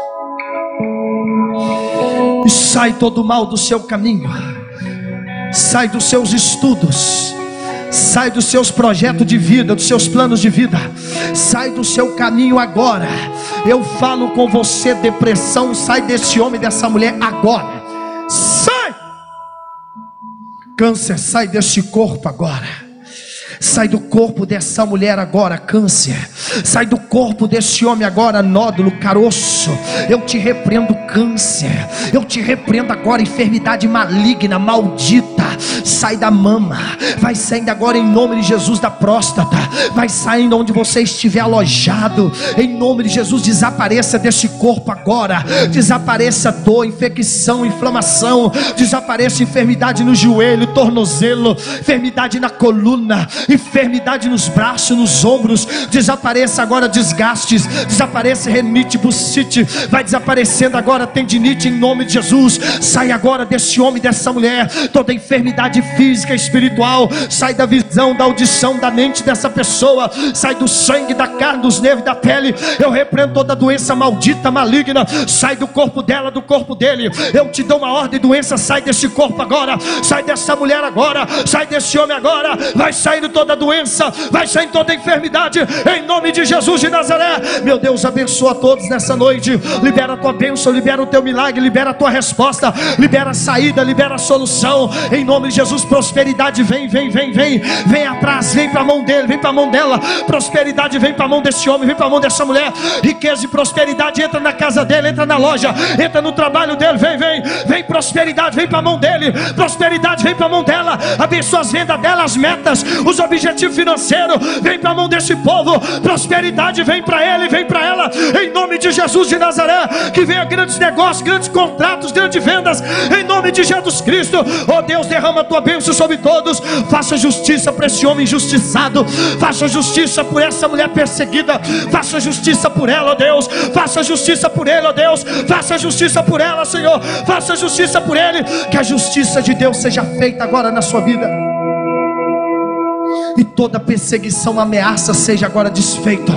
E sai todo mal do seu caminho, sai dos seus estudos. Sai dos seus projetos de vida, dos seus planos de vida. Sai do seu caminho agora. Eu falo com você, depressão, sai desse homem, dessa mulher agora. Sai! Câncer, sai desse corpo agora. Sai do corpo dessa mulher agora, câncer. Sai do corpo desse homem agora, nódulo, caroço. Eu te repreendo câncer. Eu te repreendo agora enfermidade maligna, maldita. Sai da mama. Vai saindo agora em nome de Jesus da próstata. Vai saindo onde você estiver alojado. Em nome de Jesus, desapareça deste corpo agora. Desapareça dor, infecção, inflamação. Desapareça enfermidade no joelho, tornozelo, enfermidade na coluna, enfermidade nos braços, nos ombros, desapareça agora desgastes, desapareça renite, bucite, vai desaparecendo agora tendinite em nome de Jesus. Sai agora desse homem, dessa mulher, toda enfermidade física, espiritual, sai da visão, da audição, da mente dessa pessoa, sai do sangue, da carne, dos nervos, da pele. Eu repreendo toda doença maldita, maligna, sai do corpo dela, do corpo dele. Eu te dou uma ordem, doença, sai desse corpo agora, sai dessa mulher agora, sai desse homem agora, vai saindo toda doença, vai sair toda enfermidade, em nome de Jesus de Nazaré. Meu Deus, abençoa todos nessa noite. Libera a tua bênção, libera o teu milagre, libera a tua resposta, libera a saída, libera a solução. Em nome de Jesus, prosperidade vem, vem, vem, vem, vem atrás, vem para a mão dele, vem para a mão dela. Prosperidade vem para a mão desse homem, vem para a mão dessa mulher. Riqueza e prosperidade entra na casa dele, entra na loja, entra no trabalho dele. Vem, vem, vem prosperidade, vem para a mão dele. Prosperidade vem para a mão dela. Abençoa as vendas dela, as metas, os financeiros. Vem para a mão desse povo. Prosperidade vem para ele, vem para ela. Em nome de Jesus de Nazaré, que venha grandes negócios, grandes contratos, grandes vendas. Em nome de Jesus Cristo, oh Deus, derrama a tua bênção sobre todos. Faça justiça para esse homem injustiçado. Faça justiça por essa mulher perseguida. Faça justiça por ela, ó Deus. Faça justiça por ele, ó Deus. Faça justiça por ela, Senhor. Faça justiça por ele. Que a justiça de Deus seja feita agora na sua vida e toda perseguição, ameaça seja agora desfeita.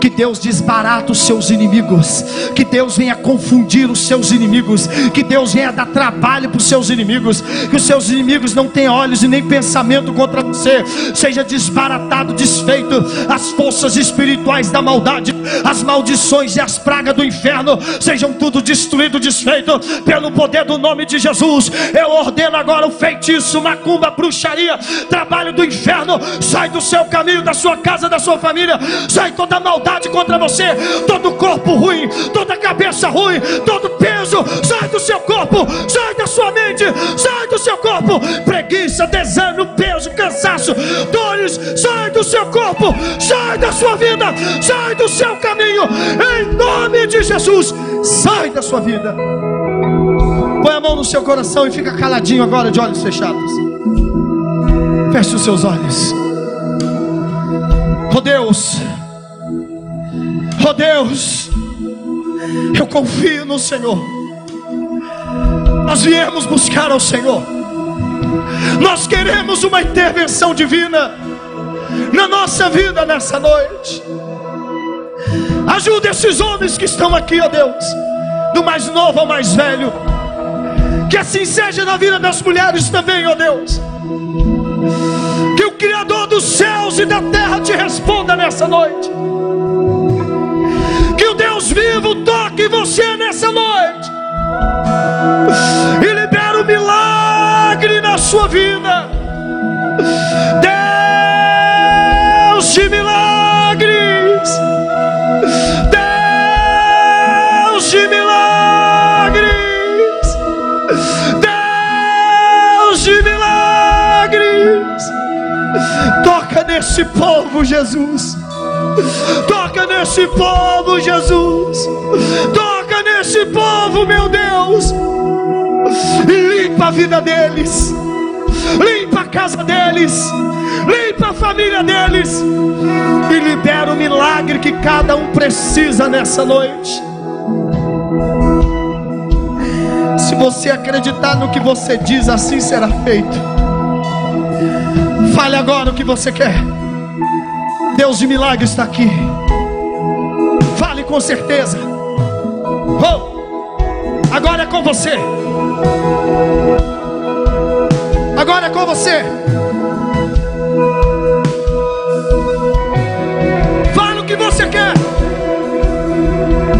Que Deus desbarata os seus inimigos, que Deus venha confundir os seus inimigos, que Deus venha dar trabalho para os seus inimigos, que os seus inimigos não tenham olhos e nem pensamento contra você, seja desbaratado, desfeito as forças espirituais da maldade, as maldições e as pragas do inferno, sejam tudo destruído, desfeito pelo poder do nome de Jesus. Eu ordeno agora o feitiço, macumba, bruxaria, trabalho do inferno sai do seu caminho, da sua casa, da sua família, sai toda maldade contra você, todo corpo ruim, toda cabeça ruim, todo peso, sai do seu corpo, sai da sua mente, sai do seu corpo, preguiça, desânimo, peso, cansaço, dores, sai do seu corpo, sai da sua vida, sai do seu caminho, em nome de Jesus, sai da sua vida. Põe a mão no seu coração e fica caladinho agora, de olhos fechados. Feche os seus olhos. Oh Deus, oh Deus, eu confio no Senhor. Nós viemos buscar ao Senhor. Nós queremos uma intervenção divina na nossa vida nessa noite. Ajuda esses homens que estão aqui, ó Deus, do mais novo ao mais velho. Que assim seja na vida das mulheres também, ó Deus. Que o Criador dos céus e da terra te responda nessa noite. Que o Deus vivo toque você nessa noite. E libera o milagre na sua vida. Deus nesse povo, Jesus. Toca nesse povo, Jesus. Toca nesse povo, meu Deus. E limpa a vida deles. Limpa a casa deles. Limpa a família deles. E libera o milagre que cada um precisa nessa noite. Se você acreditar no que você diz, assim será feito. Fale agora o que você quer. Deus de milagre está aqui. Fale com certeza. Oh, agora é com você. Agora é com você. Fale o que você quer.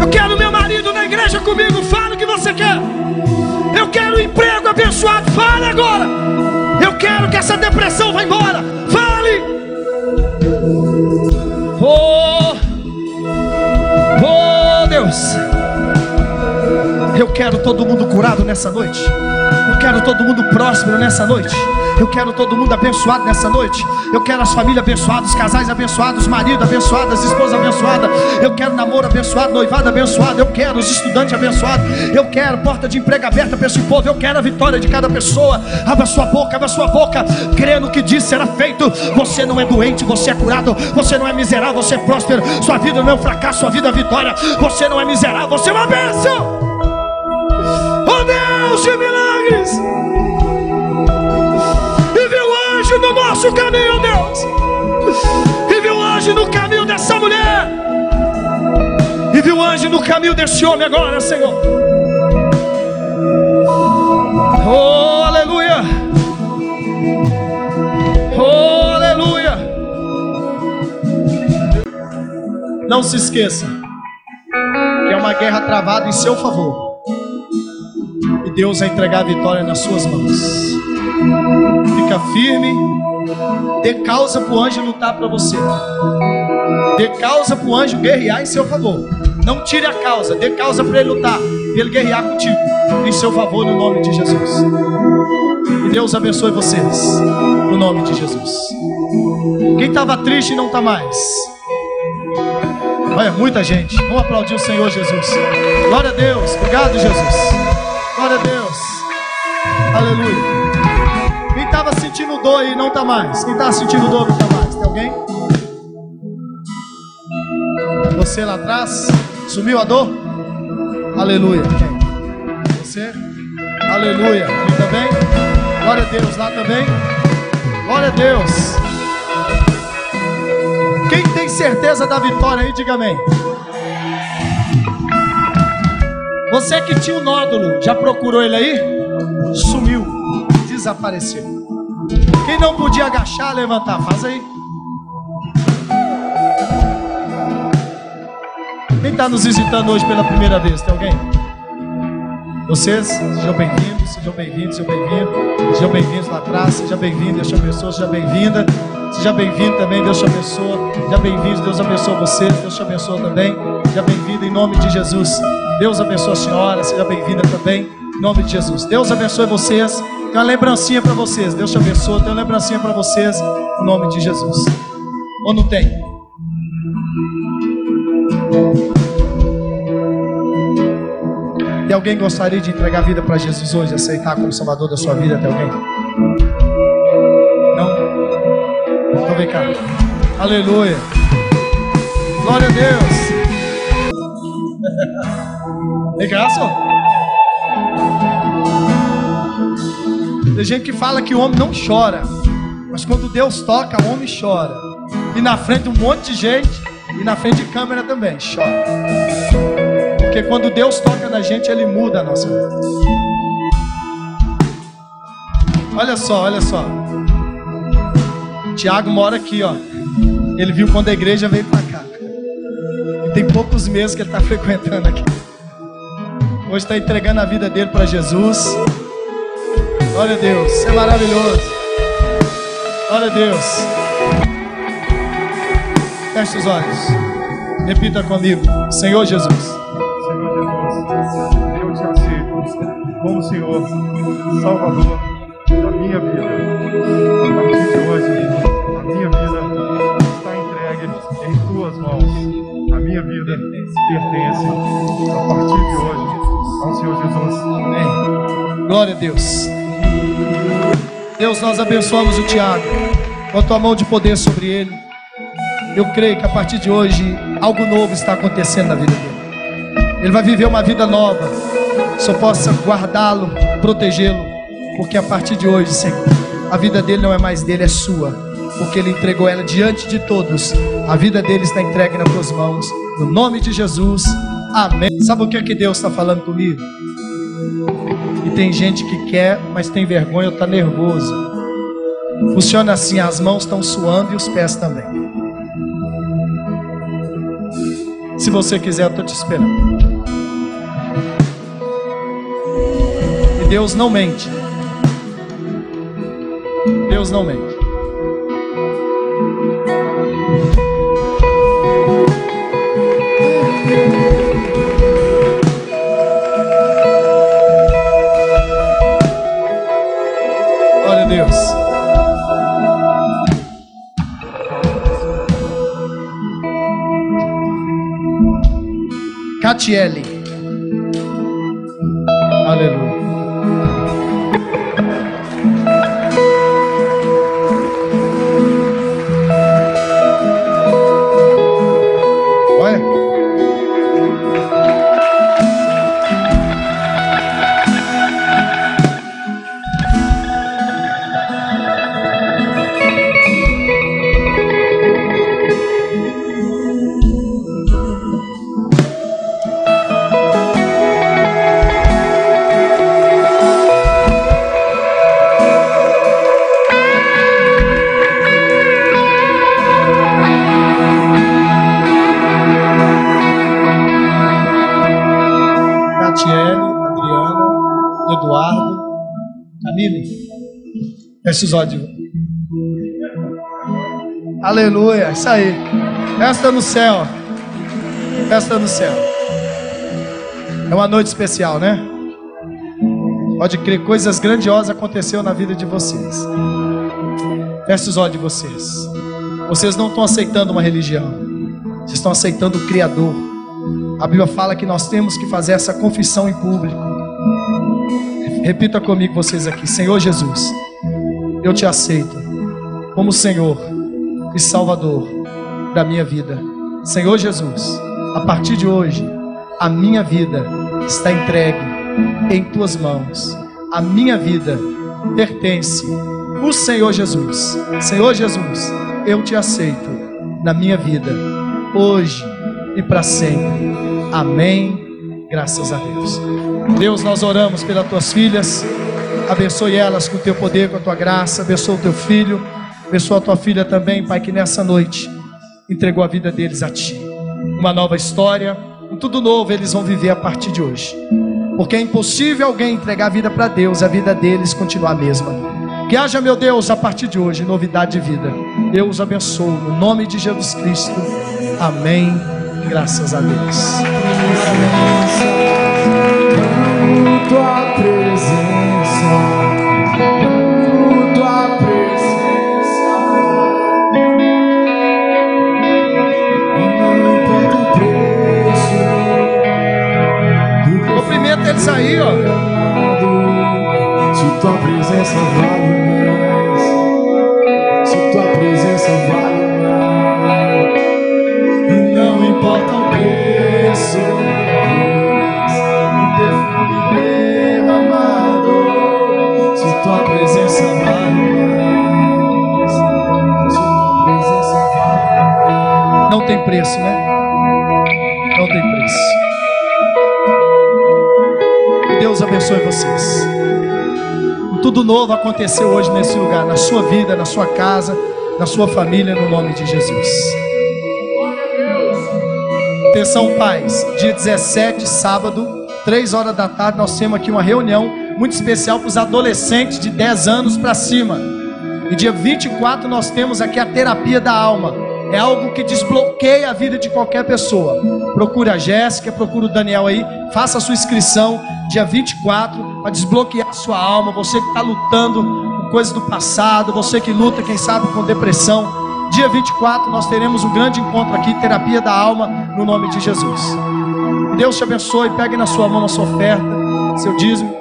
Eu quero meu marido na igreja comigo. Fale o que você quer. Eu quero um emprego abençoado. Fale agora. Eu quero que essa depressão vá embora. Fale. Deus. Eu quero todo mundo curado nessa noite. Eu quero todo mundo próspero nessa noite. Eu quero todo mundo abençoado nessa noite. Eu quero as famílias abençoadas, os casais abençoados, marido abençoado, as esposas abençoadas. Eu quero namoro abençoado, noivado abençoado. Eu quero os estudantes abençoados. Eu quero porta de emprego aberta para esse povo. Eu quero a vitória de cada pessoa. Abra sua boca, abra sua boca. Crê no que diz será feito. Você não é doente, você é curado. Você não é miserável, você é próspero. Sua vida não é um fracasso, sua vida é vitória. Você não é miserável, você é uma bênção. Oh Deus de milagres! milagres. Envia anjo no nosso caminho, Deus. E viu anjo no caminho dessa mulher. E viu anjo no caminho desse homem agora, Senhor. Oh, aleluia. Oh, aleluia. Não se esqueça que é uma guerra travada em seu favor. Deus vai entregar a vitória nas suas mãos. Fica firme. Dê causa para o anjo lutar para você. Dê causa para o anjo guerrear em seu favor. Não tire a causa, dê causa para ele lutar, para ele guerrear contigo em seu favor, no nome de Jesus. E Deus abençoe vocês, no nome de Jesus. Quem estava triste não está mais. Olha, muita gente. Vamos aplaudir o Senhor Jesus. Glória a Deus. Obrigado, Jesus. Glória a Deus. Aleluia. Quem estava sentindo dor aí não está mais. Quem estava sentindo dor não está mais. Tem alguém? Você lá atrás? Sumiu a dor? Aleluia. Você? Aleluia. Ali também? Glória a Deus. Lá também? Glória a Deus. Quem tem certeza da vitória aí, diga amém. Você que tinha o nódulo, já procurou ele aí? Sumiu, desapareceu. Quem não podia agachar, levantar, faz aí. Quem está nos visitando hoje pela primeira vez? Tem alguém? Vocês, sejam bem-vindos, sejam bem-vindos, sejam bem-vindos, sejam bem-vindos lá atrás, seja bem-vindo, Deus te abençoe, seja bem-vinda, seja bem-vindo também, Deus te abençoe, seja bem-vindo, Deus abençoe você, Deus te abençoe também, seja bem-vindo em nome de Jesus, Deus abençoe a senhora, seja bem-vinda também, em nome de Jesus, Deus abençoe vocês, tem uma lembrancinha para vocês, Deus te abençoe, tem uma lembrancinha para vocês, em nome de Jesus, ou não tem? Tem alguém gostaria de entregar a vida para Jesus hoje, aceitar como Salvador da sua vida? Tem alguém? Não? Então vem cá. Aleluia. Glória a Deus. Vem cá, só. Tem gente que fala que o homem não chora, mas quando Deus toca, o homem chora. E na frente de um monte de gente, e na frente de câmera também, chora. Porque quando Deus toca na gente, Ele muda a nossa vida. Olha só, olha só. Tiago mora aqui, ó. Ele viu quando a igreja veio para cá. E tem poucos meses que ele está frequentando aqui. Hoje está entregando a vida dele para Jesus. Glória a Deus, é maravilhoso. Glória a Deus. Feche os olhos. Repita comigo: Senhor Jesus. Senhor Jesus, eu te aceito como Senhor, Salvador da minha vida. A partir de hoje, a minha vida está entregue em tuas mãos. A minha vida pertence a partir de hoje ao Senhor Jesus. Amém. Glória a Deus. Deus, nós abençoamos o Tiago com a tua mão de poder sobre ele. Eu creio que a partir de hoje algo novo está acontecendo na vida dele. Ele vai viver uma vida nova. Só possa guardá-lo, protegê-lo, porque a partir de hoje, Senhor, a vida dele não é mais dele, é sua, porque ele entregou ela diante de todos. A vida dele está entregue nas tuas mãos. No nome de Jesus. Amém. Sabe o que é que Deus está falando comigo? E tem gente que quer, mas tem vergonha ou está nervoso. Funciona assim: as mãos estão suando e os pés também. Se você quiser, eu estou te esperando. E Deus não mente. Deus não mente. Catiele. Feche os olhos. Aleluia, isso aí. Festa no céu. Festa no céu. É uma noite especial, né? Pode crer, coisas grandiosas aconteceram na vida de vocês. Feche os olhos de vocês. Vocês não estão aceitando uma religião. Vocês estão aceitando o Criador. A Bíblia fala que nós temos que fazer essa confissão em público. Repita comigo vocês aqui. Senhor Jesus, eu te aceito como Senhor e Salvador da minha vida. Senhor Jesus, a partir de hoje, a minha vida está entregue em tuas mãos. A minha vida pertence o Senhor Jesus. Senhor Jesus, eu te aceito na minha vida, hoje e para sempre. Amém. Graças a Deus. Deus, nós oramos pelas tuas filhas. Abençoe elas com o teu poder, com a tua graça. Abençoe o teu filho. Abençoa a tua filha também, Pai, que nessa noite entregou a vida deles a ti. Uma nova história, um tudo novo eles vão viver a partir de hoje. Porque é impossível alguém entregar a vida para Deus, a vida deles continuar a mesma. Que haja, meu Deus, a partir de hoje, novidade de vida. Eu os abençoo, no nome de Jesus Cristo. Amém. Graças a Deus. Tua presença, tua presença, não importa o preço. Cumprimenta eles aí, ó. Se tua presença vale preço, né? Não tem preço. Deus abençoe vocês. Tudo novo aconteceu hoje nesse lugar, na sua vida, na sua casa, na sua família, no nome de Jesus. Atenção, pais. Dia 17, sábado, 3 horas da tarde, nós temos aqui uma reunião muito especial para os adolescentes de 10 anos para cima. E dia 24 nós temos aqui a terapia da alma. É algo que desbloqueia a vida de qualquer pessoa. Procure a Jéssica, procure o Daniel aí, faça a sua inscrição dia 24 para desbloquear a sua alma. Você que está lutando com coisas do passado, você que luta, quem sabe, com depressão. Dia 24 nós teremos um grande encontro aqui, terapia da alma, no nome de Jesus. Deus te abençoe, pegue na sua mão a sua oferta, seu dízimo.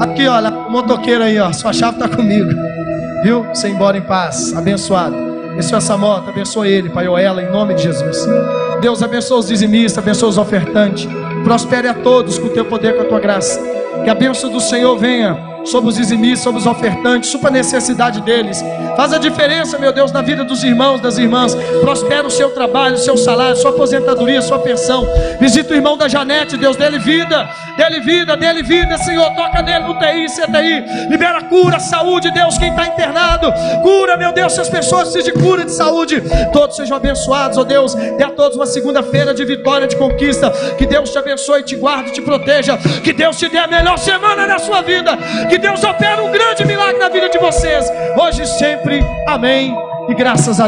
Aqui, olha, o motoqueiro aí, ó, sua chave está comigo. Viu? Você embora em paz, abençoado. Esse é essa moto, abençoe ele, Pai ou ela, em nome de Jesus. Deus abençoe os dizimistas, abençoe os ofertantes. Prospere a todos com o teu poder, com a tua graça. Que a bênção do Senhor venha sobre os dizimistas, sobre os ofertantes, supra a necessidade deles. Faz a diferença, meu Deus, na vida dos irmãos, das irmãs. Prospera o seu trabalho, o seu salário, sua aposentadoria, sua pensão. Visita o irmão da Janete, Deus, dele vida, dele vida, dele vida, Senhor. Toca nele no TI, CTI. Libera cura, saúde, Deus, quem está internado. Cura, meu Deus, se as pessoas precisam de cura, de saúde. Todos sejam abençoados, ó Deus. Dê a todos uma segunda-feira de vitória, de conquista. Que Deus te abençoe, te guarde, te proteja. Que Deus te dê a melhor semana da sua vida. Que Deus opere um grande milagre na vida de vocês. Hoje e sempre. Amém. E graças a